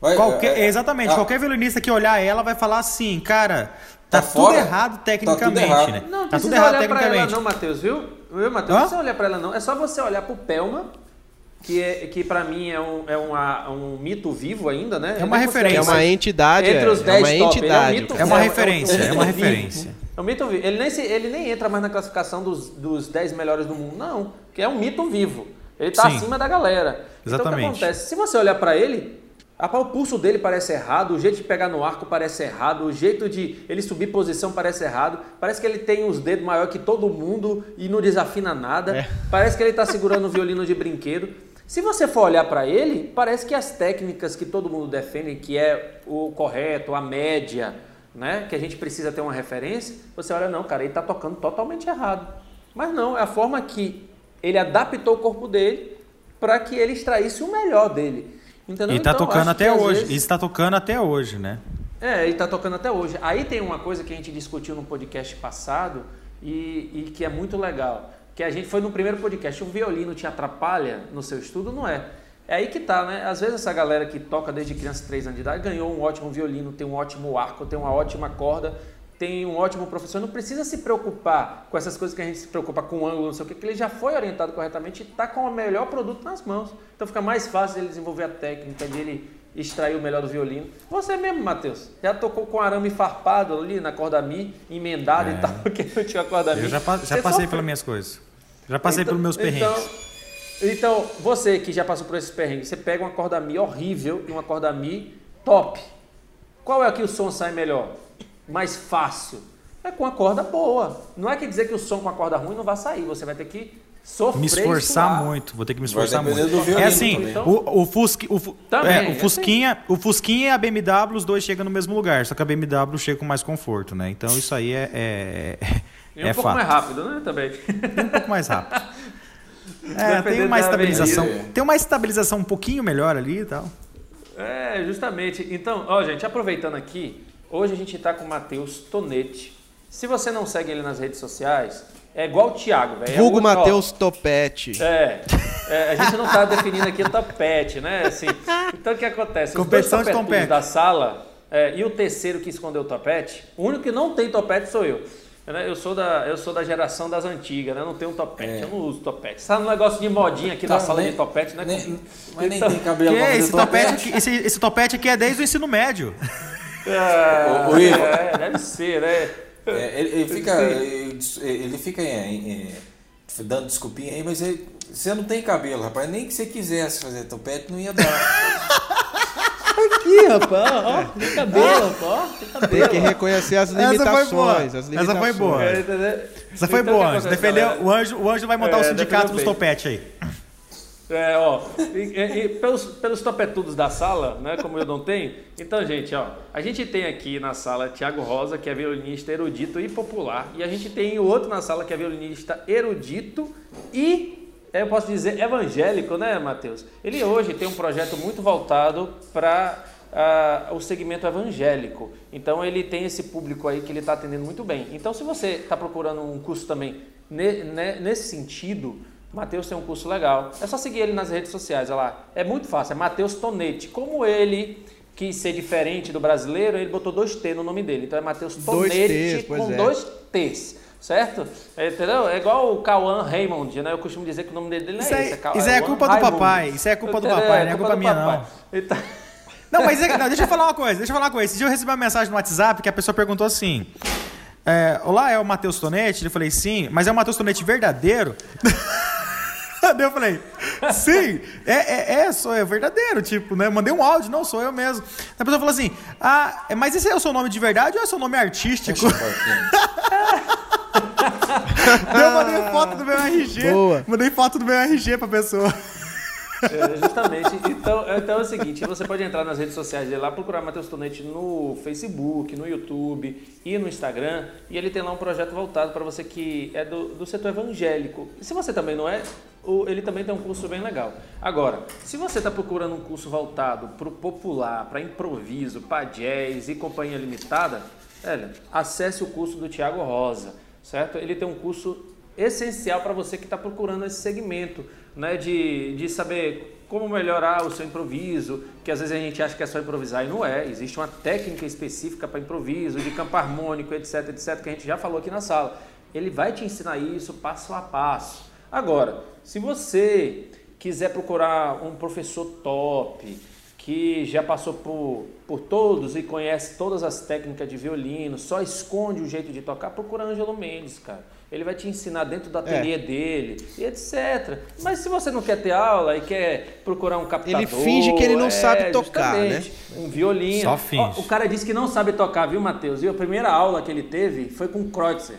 Vai, qualquer, é, exatamente, qualquer violinista que olhar ela vai falar assim, cara, tá, tá tudo errado tecnicamente, tá tudo errado. né? Não, tá tudo errado olhar tecnicamente. Pra ela não, Matheus, viu? Viu, Matheus? Não precisa olhar para ela não. É só você olhar pro Pelma, que, é, que para mim é, um, é uma, um mito vivo ainda, né? É uma referência. É uma entidade. Entre os 10 é, é uma top. Entidade. É, um é, uma referência, é, uma referência. É um mito vivo. Ele nem, se, ele nem entra mais na classificação dos, dos 10 melhores do mundo, não. Que é um mito vivo. Ele está acima da galera. Exatamente. Então o que acontece? Se você olhar para ele, o pulso dele parece errado, o jeito de pegar no arco parece errado, o jeito de ele subir posição parece errado. Parece que ele tem os dedos maior que todo mundo e não desafina nada. É. Parece que ele está segurando um violino de brinquedo. Se você for olhar para ele, parece que as técnicas que todo mundo defende, que é o correto, a média, né, que a gente precisa ter uma referência, você olha, não, cara, ele está tocando totalmente errado. Mas não, é a forma que ele adaptou o corpo dele para que ele extraísse o melhor dele. Entendeu? E está então, tocando até hoje. Vezes... está tocando até hoje, né? É, e está tocando até hoje. Aí tem uma coisa que a gente discutiu no podcast passado e, e que é muito legal. Que a gente foi no primeiro podcast. O violino te atrapalha no seu estudo? Não é. É aí que tá, né? Às vezes essa galera que toca desde criança, 3 anos de idade, ganhou um ótimo violino, tem um ótimo arco, tem uma ótima corda, tem um ótimo professor, não precisa se preocupar com essas coisas que a gente se preocupa com o ângulo, não sei o que, que ele já foi orientado corretamente e está com o melhor produto nas mãos. Então fica mais fácil ele desenvolver a técnica, de ele extrair o melhor do violino. Você mesmo, Matheus, já tocou com arame farpado ali na corda Mi, emendado é. e tal, porque não tinha corda Mi. Eu já, já passei pelas minhas coisas. Já passei então, pelos meus perrengues. Então, então, você que já passou por esses perrengues, você pega uma corda Mi horrível e uma corda Mi top. Qual é que o som sai melhor? Mais fácil. É com a corda boa. Não é que dizer que o som com a corda ruim não vai sair. Você vai ter que sofrer. Me esforçar muito. Vou ter que me esforçar muito. É assim, então, o, o, Fusqui, o, também, é, o, Fusquinha, assim. o Fusquinha e a BMW, os dois chegam no mesmo lugar. Só que a BMW chega com mais conforto, né? Então isso aí é. é, e um é pouco fato. mais rápido, né? Também. um pouco mais rápido. É, tem uma estabilização. Tem uma estabilização um pouquinho melhor ali e tal. É, justamente. Então, ó, gente, aproveitando aqui, hoje a gente está com o Matheus Tonetti. Se você não segue ele nas redes sociais, é igual o Thiago, velho. É Vulgo é Matheus Topete. É, é, a gente não está definindo aqui o topete, né? Assim, então o que acontece? Os dois de topete. da sala é, e o terceiro que escondeu o topete, o único que não tem topete sou eu. Né? Eu sou da, eu sou da geração das antigas, né? Eu não tenho topete, é. eu não uso topete. Você tá no negócio de modinha aqui tá, na sala nem, de topete, né? Nem, mas então, nem tem cabelo. Que esse, topete, aqui, esse, esse topete aqui é desde o ensino médio. É, o, o é deve ser, né? É, ele, ele, fica, ele, ele fica é, é, dando desculpinha aí, mas ele, você não tem cabelo, rapaz. Nem que você quisesse fazer topete, não ia dar. Aqui, rapaz, ó, tem cabelo, ó, tem cabelo. Tem que reconhecer as limitações. As limitações. Essa foi boa. Essa foi então, boa. Defendeu, o anjo, o anjo vai montar é, o sindicato dos topetes aí. É, ó, e, e, pelos, pelos topetudos da sala, né, como eu não tenho, então, gente, ó, a gente tem aqui na sala Tiago Rosa, que é violinista erudito e popular, e a gente tem o outro na sala que é violinista erudito e eu posso dizer, evangélico, né, Matheus? Ele hoje tem um projeto muito voltado para uh, o segmento evangélico. Então, ele tem esse público aí que ele está atendendo muito bem. Então, se você está procurando um curso também ne, ne, nesse sentido, Matheus tem um curso legal. É só seguir ele nas redes sociais, olha lá. É muito fácil, é Matheus Tonete. Como ele quis ser diferente do brasileiro, ele botou dois T no nome dele. Então é Matheus Tonete com é. dois T's certo? É, entendeu? É igual o Cauã Raymond, né? Eu costumo dizer que o nome dele não é isso esse. É, isso é culpa do papai. Isso é culpa do papai, não é culpa minha, não. Então... Não, mas é, não, deixa eu falar uma coisa, deixa eu falar uma coisa. Esse dia eu recebi uma mensagem no WhatsApp que a pessoa perguntou assim: é, Olá, é o Matheus Tonete? Eu falei, sim, mas é o Matheus Tonete verdadeiro? Daí eu falei, sim, é, é, é, sou eu, verdadeiro, tipo, né? Mandei um áudio, não sou eu mesmo. A pessoa falou assim, ah, mas esse é o seu nome de verdade ou é o seu nome artístico? eu mandei foto do meu RG. Boa. Mandei foto do meu RG pra pessoa. É, justamente. Então, então é o seguinte, você pode entrar nas redes sociais dele lá, procurar Matheus Tonete no Facebook, no YouTube e no Instagram, e ele tem lá um projeto voltado para você que é do, do setor evangélico. E se você também não é, ele também tem um curso bem legal. Agora, se você está procurando um curso voltado para o popular, para improviso, para jazz e companhia limitada, olha, acesse o curso do Tiago Rosa, certo? Ele tem um curso essencial para você que está procurando esse segmento, né, de, de saber como melhorar o seu improviso, que às vezes a gente acha que é só improvisar e não é. Existe uma técnica específica para improviso, de campo harmônico, etc, etc, que a gente já falou aqui na sala. Ele vai te ensinar isso passo a passo. Agora, se você quiser procurar um professor top, que já passou por, por todos e conhece todas as técnicas de violino, só esconde o jeito de tocar, procura Ângelo Mendes, cara ele vai te ensinar dentro do ateliê é. dele, e etc. Mas se você não quer ter aula e quer procurar um captador... Ele finge que ele não é, sabe tocar, né? Um violino. Só finge. Ó, o cara disse que não sabe tocar, viu, Matheus? E a primeira aula que ele teve foi com Kreutzer.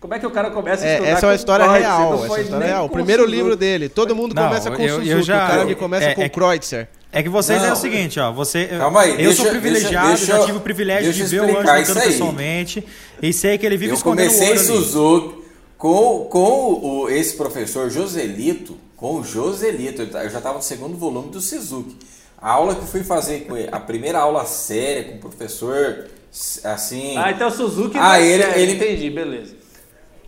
Como é que o cara começa a é, estudar Essa é uma história Kreutzer? real. Essa é história real. O primeiro livro dele. Todo mundo não, começa com eu, Suzuki. Eu já, o cara que começa é, com é, Kreutzer. É que vocês não. é o seguinte, ó. Você, Calma aí, eu deixa, sou privilegiado, deixa, deixa, já tive o privilégio de ver o Anjo pessoalmente. E sei que ele vive eu escondendo o ouro. Eu comecei Suzuki. Com, com o, esse professor Joselito, com o Joselito, eu já estava no segundo volume do Suzuki. A aula que eu fui fazer com ele, a primeira aula séria com o professor, assim. Ah, então o Suzuki ah, é ele, sério, ele entendi, beleza.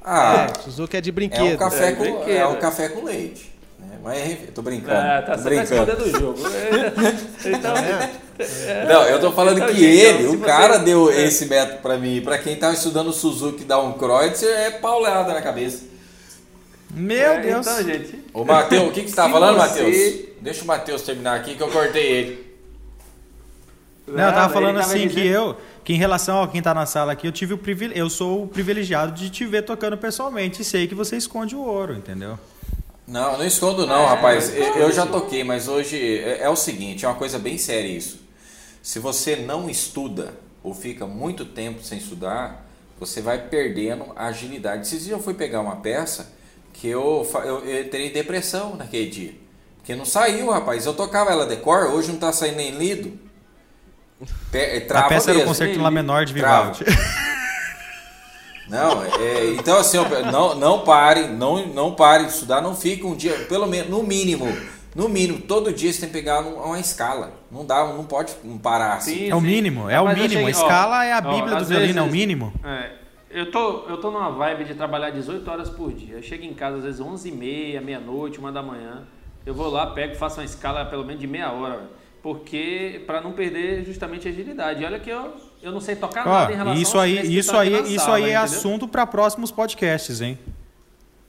Ah, é, Suzuki é de brinquedo. É um café, é, com, é um café com leite. É, mas eu tô brincando. Ah, tá, tô tá brincando. do jogo. então, é. Não, eu tô falando então, que gente, ele, o cara deu é. esse método para mim. Para quem tava estudando Suzuki Downkreutzer, é paulada na cabeça. Meu é, Deus. Então, gente. Ô, Matheus, o que, que você tá falando, você... Matheus? Deixa o Matheus terminar aqui que eu cortei ele. Não, eu tava falando assim que eu, que em relação a quem tá na sala aqui, eu tive o privilégio, eu sou o privilegiado de te ver tocando pessoalmente e sei que você esconde o ouro, entendeu? Não, não escondo não, é, rapaz. Eu já toquei, mas hoje é, é o seguinte, é uma coisa bem séria isso. Se você não estuda ou fica muito tempo sem estudar, você vai perdendo a agilidade. Esses dias eu fui pegar uma peça que eu, eu, eu terei depressão naquele dia. Porque não saiu, rapaz. Eu tocava ela decor, hoje não tá saindo nem lido. Pe trava a peça mesmo. era o concerto em Lá menor de Vivaldi. Não, é, então assim, não, não pare, não, não pare de estudar, não fique um dia, pelo menos, no mínimo, no mínimo, todo dia você tem que pegar uma escala. Não dá, não pode parar assim. Sim, é o mínimo, é o mínimo. Cheguei, a escala ó, é a Bíblia ó, do violino, é o mínimo. É, eu tô, eu tô numa vibe de trabalhar 18 horas por dia. Eu chego em casa às vezes 11 e meia, meia-noite, uma da manhã. Eu vou lá, pego, faço uma escala pelo menos de meia hora, porque para não perder justamente a agilidade. olha que eu, eu não sei tocar nada em relação isso aí, isso aí, isso aí é assunto para próximos podcasts, hein?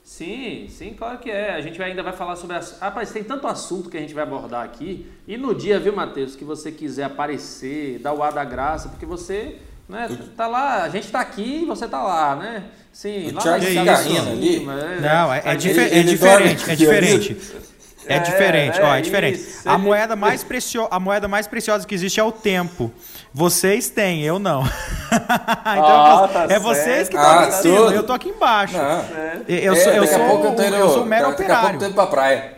Sim, sim, claro que é. A gente ainda vai falar sobre as. Ah, mas tem tanto assunto que a gente vai abordar aqui. E no dia, viu, Matheus, que você quiser aparecer, dar o ar da graça, porque você né, tá lá, a gente tá aqui e você tá lá, né? Sim, o lá Thiago na ali. Não, é, é, difer é diferente, é diferente. É, é diferente, ó, é, é diferente. Isso, a moeda mais preciosa, a moeda mais preciosa que existe é o tempo. Vocês têm, eu não. então ah, tá é vocês que estão ah, aqui em cima, eu tô aqui embaixo. Não. Eu, sou, eu, sou, eu, tô indo, eu sou mero daqui operário. Daqui a pouco tô indo pra praia.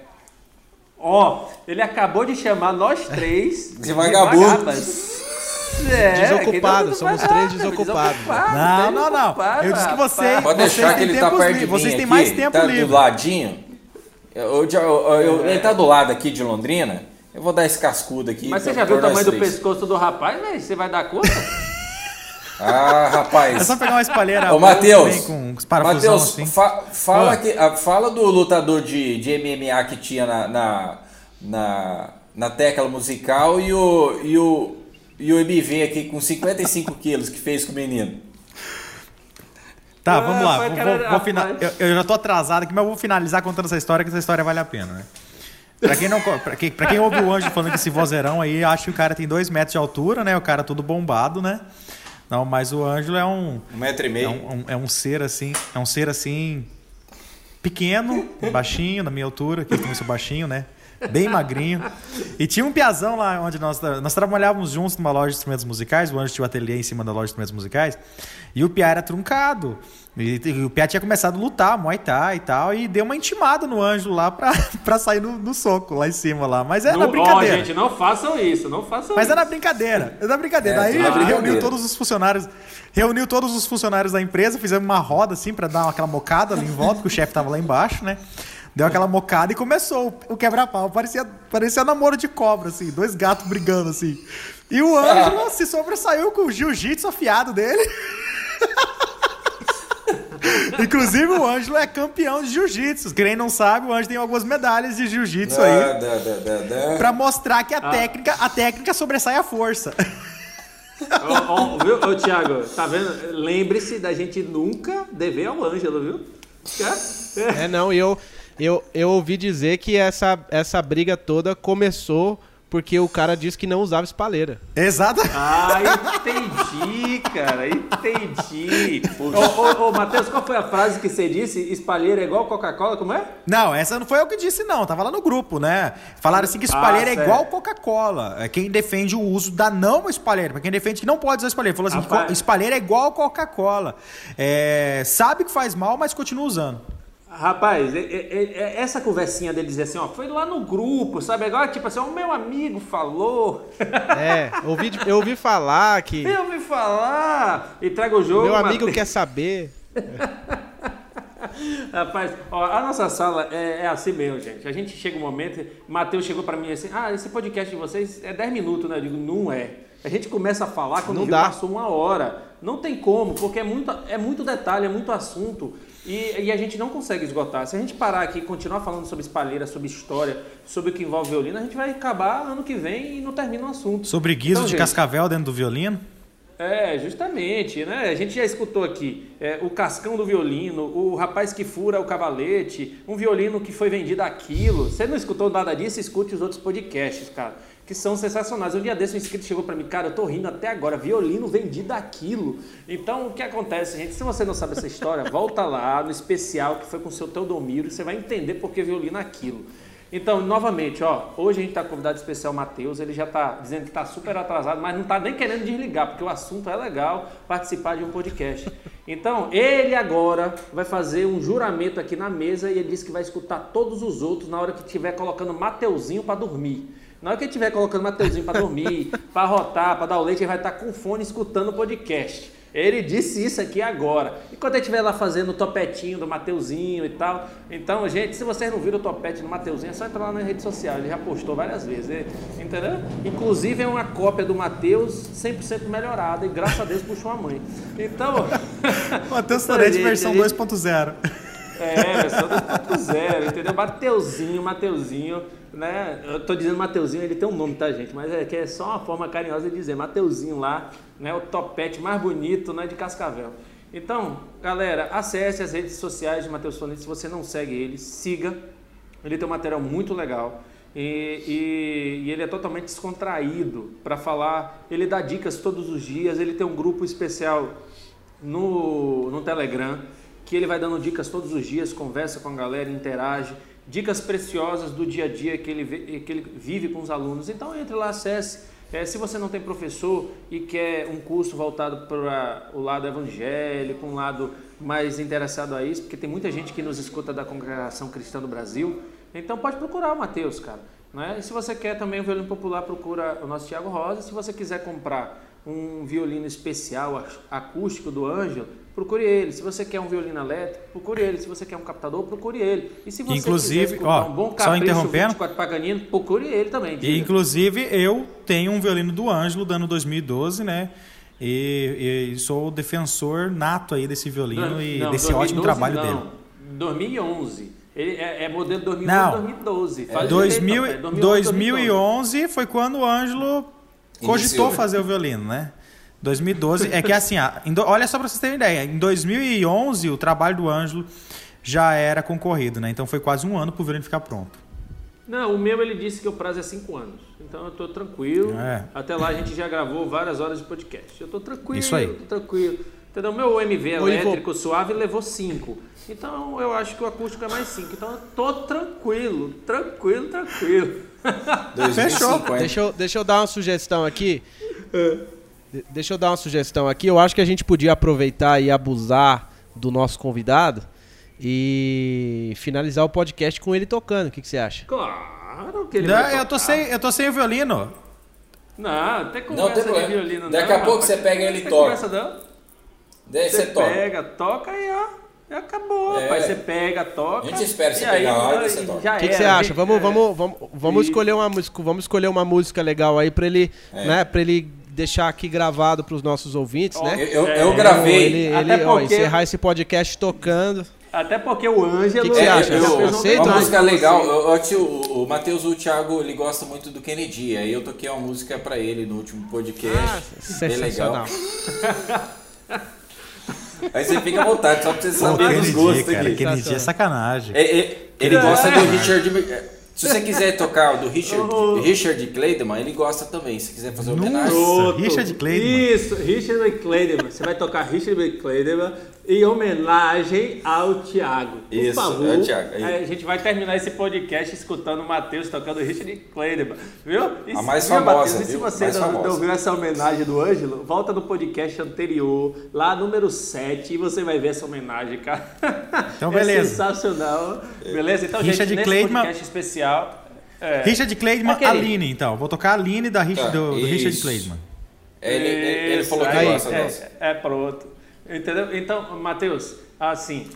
Ó, ele acabou de chamar nós três de vagabundos. É, desocupados, somos três desocupados. Não, não, não. Eu disse que vocês. Pode deixar que ele tá perto de Vocês têm mais tempo tá livre. do ladinho. Eu, eu, eu, ele tá do lado aqui de Londrina. Eu vou dar esse cascudo aqui. Mas você já viu o tamanho do pescoço do rapaz, velho? Você vai dar conta? ah, rapaz. É só pegar uma espalheira Ô, Matheus. Com Matheus, assim. fa fala, que, fala do lutador de, de MMA que tinha na, na, na, na tecla musical e o, e o, e o MV aqui com 55 quilos que fez com o menino. Tá, ah, vamos lá. Vou, vou, vou final... eu, eu, já tô atrasado aqui, mas eu vou finalizar contando essa história, que essa história vale a pena, né? Pra quem, não, pra, quem, pra quem ouve o Anjo falando que esse vozeirão aí, acho que o cara tem dois metros de altura, né? O cara todo bombado, né? Não, mas o Ângelo é um. Um metro e meio. É um, é um ser assim. É um ser assim. Pequeno, baixinho, na minha altura, que eu também sou baixinho, né? Bem magrinho. E tinha um piazão lá onde nós, nós trabalhávamos juntos numa loja de instrumentos musicais. O Anjo tinha o um ateliê em cima da loja de instrumentos musicais. E o Pia era truncado. E, e o Pia tinha começado a lutar, Muay Thai e tal. E deu uma intimada no Anjo lá pra, pra sair no, no soco lá em cima lá. Mas era na brincadeira. Ó, gente, não façam isso, não façam Mas isso. era na brincadeira. Era na brincadeira. É, Aí a gente reuniu todos os funcionários. Reuniu todos os funcionários da empresa, fizemos uma roda assim para dar aquela mocada ali em volta, porque o chefe tava lá embaixo, né? Deu aquela mocada e começou o quebra-pau. Parecia, parecia namoro de cobra, assim, dois gatos brigando, assim. E o Ângelo ah. se sobressaiu com o jiu-jitsu afiado dele. Inclusive, o Ângelo é campeão de jiu-jitsu. Quem não sabe, o Ângelo tem algumas medalhas de jiu-jitsu aí. Da, da, da, pra mostrar que a, ah. técnica, a técnica sobressai a força. Ô, ô, viu, ô, Thiago, tá vendo? Lembre-se da gente nunca dever ao Ângelo, viu? É, não, e eu, eu, eu ouvi dizer que essa, essa briga toda começou porque o cara disse que não usava espalheira. Exato. Ah, entendi, cara, entendi. Ô, ô, ô, Matheus, qual foi a frase que você disse? Espalheira é igual Coca-Cola, como é? Não, essa não foi eu que disse, não. Tava lá no grupo, né? Falaram assim que espalheira ah, é igual Coca-Cola. É quem defende o uso da não espalheira. Pra quem defende que não pode usar espalheira. Falou assim, Rapaz. espalheira é igual Coca-Cola. É, sabe que faz mal, mas continua usando. Rapaz, é, é, essa conversinha dele dizer assim, ó, foi lá no grupo, sabe? Agora, tipo assim, o meu amigo falou. É, ouvi, eu ouvi falar que. Eu ouvi falar! E traga o jogo. Meu amigo Mateus. quer saber. Rapaz, ó, a nossa sala é, é, assim mesmo, gente. A gente chega um momento, Matheus chegou para mim assim: ah, esse podcast de vocês é 10 minutos, né? Eu digo, não é. A gente começa a falar quando não passou uma hora. Não tem como, porque é muito, é muito detalhe, é muito assunto. E, e, a gente não consegue esgotar. Se a gente parar aqui e continuar falando sobre espalheira, sobre história, sobre o que envolve violino, a gente vai acabar ano que vem e não termina o assunto. Sobre guiso então, de gente, cascavel dentro do violino? É, justamente, né? A gente já escutou aqui é, o cascão do violino, o rapaz que fura o cavalete, um violino que foi vendido a quilo. Você não escutou nada disso? Escute os outros podcasts, cara, que são sensacionais. Um dia desse um inscrito chegou para mim, cara, eu tô rindo até agora, violino vendido a quilo. Então, o que acontece, gente? Se você não sabe essa história, volta lá no especial que foi com o seu Teodomiro e você vai entender por que violino a quilo. Então, novamente, ó, hoje a gente está com convidado especial Matheus, ele já está dizendo que está super atrasado, mas não está nem querendo desligar, porque o assunto é legal participar de um podcast. Então, ele agora vai fazer um juramento aqui na mesa e ele disse que vai escutar todos os outros na hora que estiver colocando Mateuzinho para dormir. Na hora que ele estiver colocando Mateuzinho para dormir, para rotar, para dar o leite, ele vai estar tá com fone escutando o podcast. Ele disse isso aqui agora. E quando ele estiver lá fazendo o topetinho do Mateuzinho e tal. Então, gente, se vocês não viram o topete do Mateuzinho, é só entrar lá na rede social. Ele já postou várias vezes. Entendeu? Inclusive é uma cópia do Mateus 100% melhorada. E graças a Deus puxou a mãe. Então. Mateus Torete versão 2.0. É, versão 2.0, entendeu? Mateuzinho, Mateuzinho né? Eu tô dizendo Mateuzinho, ele tem um nome, tá, gente? Mas é que é só uma forma carinhosa de dizer Mateuzinho lá, né? O topete mais bonito, né? De Cascavel. Então, galera, acesse as redes sociais de Matheus Fonete. Se você não segue ele, siga. Ele tem um material muito legal. E, e, e ele é totalmente descontraído para falar. Ele dá dicas todos os dias. Ele tem um grupo especial no, no Telegram que ele vai dando dicas todos os dias, conversa com a galera, interage dicas preciosas do dia a dia que ele, que ele vive com os alunos. Então entre lá, acesse. É, se você não tem professor e quer um curso voltado para o lado evangélico, um lado mais interessado a isso, porque tem muita gente que nos escuta da congregação cristã do Brasil, então pode procurar o Mateus, cara. Né? E se você quer também um violino popular, procura o nosso Tiago Rosa. Se você quiser comprar um violino especial acústico do Ângelo, procure ele. Se você quer um violino elétrico, procure ele. Se você quer um captador, procure ele. E se você inclusive, quiser ó, um bom só interrompendo, 24 Paganino, procure ele também. E, inclusive, eu tenho um violino do Ângelo, dano 2012, né? E, e, sou defensor nato aí desse violino não, e não, desse 2012, ótimo trabalho não. dele. 2011. Ele é, é modelo 2011 não, 2012. Faz é. 2000, 2011, 2011 foi quando o Ângelo cogitou Iniciou. fazer o violino, né? 2012, é que assim, olha só para vocês terem ideia, em 2011 o trabalho do Ângelo já era concorrido, né? Então foi quase um ano para o violino ficar pronto. Não, o meu ele disse que o prazo é cinco anos. Então eu estou tranquilo. É. Até lá a gente já gravou várias horas de podcast. Eu estou tranquilo. Isso aí. Tô tranquilo. Entendeu? Meu MV elétrico suave levou cinco. Então eu acho que o acústico é mais cinco. Então eu tô tranquilo, tranquilo, tranquilo. Fechou. Deixa eu, deixa eu dar uma sugestão aqui. Deixa eu dar uma sugestão aqui. Eu acho que a gente podia aproveitar e abusar do nosso convidado e finalizar o podcast com ele tocando. O que, que você acha? Claro que ele não, vai eu tô sem Eu tô sem o violino. Não, até conversa não, tem de violino. Daqui não, a pouco você pega ele e toca. Conversa, não? Daí você, você toca. pega, toca e ó. Acabou, é. pai. Você pega, toca. A gente espera você pegar lá e você toca. O que, que, você acha? Vamos, é. vamos, vamos, vamos escolher uma música, vamos escolher uma música legal aí para ele, é. né, para ele deixar aqui gravado para os nossos ouvintes, né? Eu, eu, eu gravei. Ele, ele porque... ó, encerrar esse podcast tocando. Até porque o Ângelo. O que, que, você acha? Eu, eu, uma música legal. o, o Matheus, o Thiago, ele gosta muito do Kennedy. Aí eu toquei uma música para ele no último podcast. Ah, sensacional. Aí você fica à vontade, só pra você saber Pô, dos gostos cara, aqui. Kennedy é sacanagem. É, é, ele gosta do Richard. Se você quiser tocar o do Richard, Richard Clayderman, ele gosta também. Se quiser fazer homenagem. Nossa, Richard Clayderman. Isso, Richard Clayderman. Você vai tocar Richard Clayderman em homenagem ao Thiago. Por Isso, favor, é o Thiago. A gente vai terminar esse podcast escutando o Matheus tocando Richard Clayderman. Viu? E, a mais famosa, Mateus, e se você mais não, não ouviu essa homenagem do Ângelo, volta no podcast anterior, lá número 7, e você vai ver essa homenagem, cara. Então, beleza. É sensacional. Beleza? Então, Richard gente, nesse podcast especial... É. Richard Clayderman, Aquele... Aline, então. Vou tocar a Aline da, tá, do, do Richard Clayderman. Ele, ele, ele, falou que aí, gosta é, é, pronto. Entendeu? Então, Matheus, assim,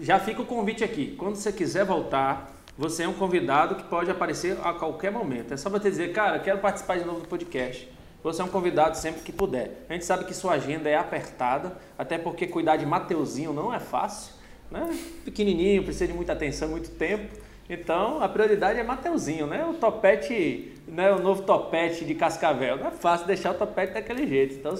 já fica o convite aqui. Quando você quiser voltar, você é um convidado que pode aparecer a qualquer momento. É só você dizer, cara, quero participar de novo do podcast. Você é um convidado sempre que puder. A gente sabe que sua agenda é apertada, até porque cuidar de Mateuzinho não é fácil. né? Pequenininho, precisa de muita atenção, muito tempo. Então, a prioridade é Mateuzinho, né? O topete, né? o novo topete de Cascavel. Não é fácil deixar o topete daquele jeito. Então,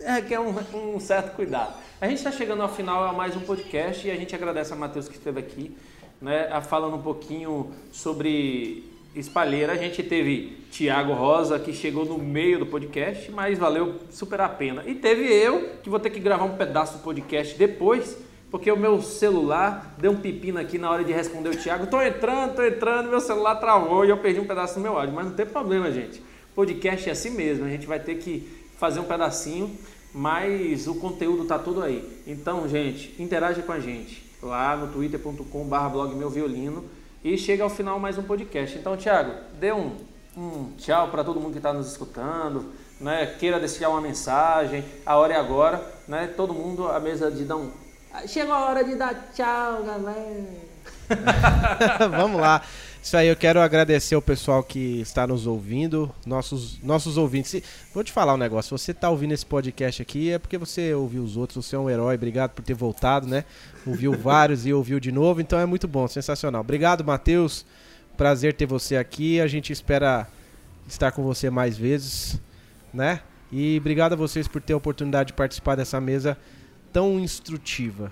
é que é um, um certo cuidado. A gente está chegando ao final a mais um podcast e a gente agradece a Matheus que esteve aqui, né? Falando um pouquinho sobre espalheira. A gente teve Tiago Rosa, que chegou no meio do podcast, mas valeu super a pena. E teve eu, que vou ter que gravar um pedaço do podcast depois, porque o meu celular deu um pepino aqui na hora de responder o Tiago. Tô entrando, tô entrando, meu celular travou e eu perdi um pedaço do meu áudio. Mas não tem problema, gente. Podcast é assim mesmo, a gente vai ter que fazer um pedacinho, mas o conteúdo tá todo aí. Então, gente, interage com a gente lá no twitter.com/blog meu violino e chega ao final mais um podcast. Então, Tiago, dê um, um tchau para todo mundo que está nos escutando, né? queira deixar uma mensagem, a hora é agora, né? todo mundo à mesa de dar um. Chegou a hora de dar tchau, galera. Vamos lá. Isso aí, eu quero agradecer o pessoal que está nos ouvindo, nossos, nossos ouvintes. Vou te falar um negócio, você está ouvindo esse podcast aqui é porque você ouviu os outros, você é um herói, obrigado por ter voltado, né? Ouviu vários e ouviu de novo, então é muito bom, sensacional. Obrigado, Matheus. Prazer ter você aqui. A gente espera estar com você mais vezes, né? E obrigado a vocês por ter a oportunidade de participar dessa mesa tão instrutiva.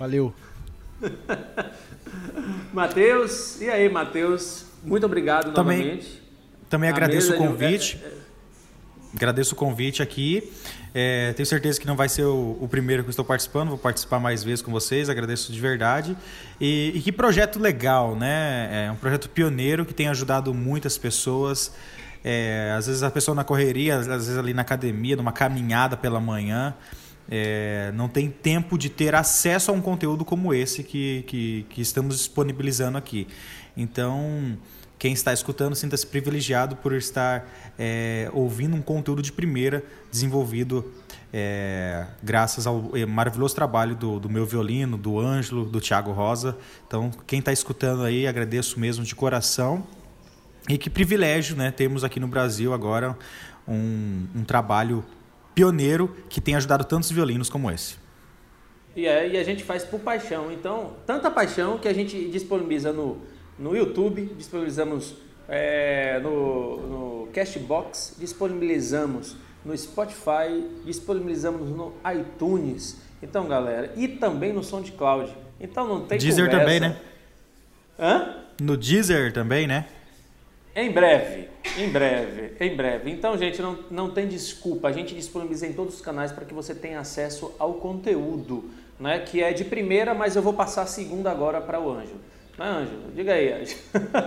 Valeu. Matheus, e aí, Matheus? Muito obrigado também, novamente. Também agradeço o convite. De... É, é, agradeço o convite aqui. É, tenho certeza que não vai ser o, o, primeiro que estou participando, vou participar mais vezes com vocês, agradeço de verdade. E, e, que projeto legal, né? É um projeto pioneiro que tem ajudado muitas pessoas. É, às vezes a pessoa na correria, às vezes ali na academia, numa caminhada pela manhã é, não tem tempo de ter acesso a um conteúdo como esse que, que, que estamos disponibilizando aqui. Então, quem está escutando sinta-se privilegiado por estar é, ouvindo um conteúdo de primeira desenvolvido é, graças ao é, maravilhoso trabalho do, do, meu violino, do Ângelo, do Thiago Rosa. Então, quem está escutando aí, agradeço mesmo de coração. E que privilégio né, temos aqui no Brasil agora um, um trabalho pioneiro que tem ajudado tantos violinos como esse. E, é, e a gente faz por paixão. Então, tanta paixão que a gente disponibiliza no, no YouTube, disponibilizamos é, no, no Cashbox, disponibilizamos no Spotify, disponibilizamos no iTunes. Então, galera, e também no SoundCloud. Então não tem Deezer conversa. também, né? Hã? No Deezer também, né? Em breve, em breve, em breve. Então, gente, não, não tem desculpa. A gente disponibiliza em todos os canais para que você tenha acesso ao conteúdo, né? Que é de primeira, mas eu vou passar a segunda agora para o Anjo. Né, Anjo? Diga aí, Anjo.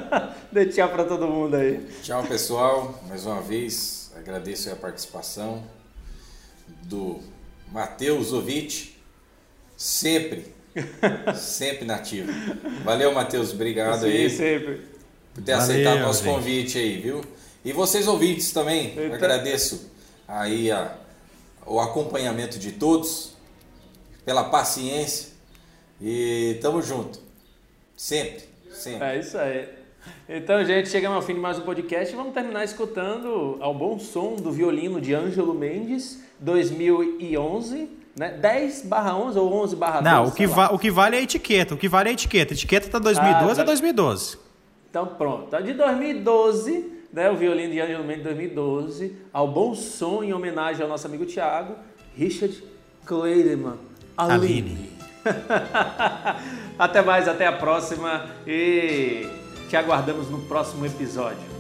Dê tchau para todo mundo aí. Tchau, pessoal. Mais uma vez, agradeço a participação do Matheus Ovic, sempre, sempre nativo. Valeu, Matheus. Obrigado Sim, aí. sempre por ter Valeu, aceitado nosso gente. convite aí, viu? E vocês ouvintes também, Eita. agradeço aí a, o acompanhamento de todos, pela paciência e tamo junto. Sempre, sempre. É isso aí. Então, gente, chegamos ao fim de mais um podcast e vamos terminar escutando ao bom som do violino de Ângelo Mendes, 2011, né? 10 barra 11 ou 11 barra 12? Não, o que, o que vale é a etiqueta. O que vale é a etiqueta. A etiqueta tá 2012 ah, é 2012. Então pronto, tá de 2012, né, o violino de Ângelo Mendes 2012, ao bom som em homenagem ao nosso amigo Tiago, Richard Kleidemann. Aline. até mais, até a próxima e te aguardamos no próximo episódio.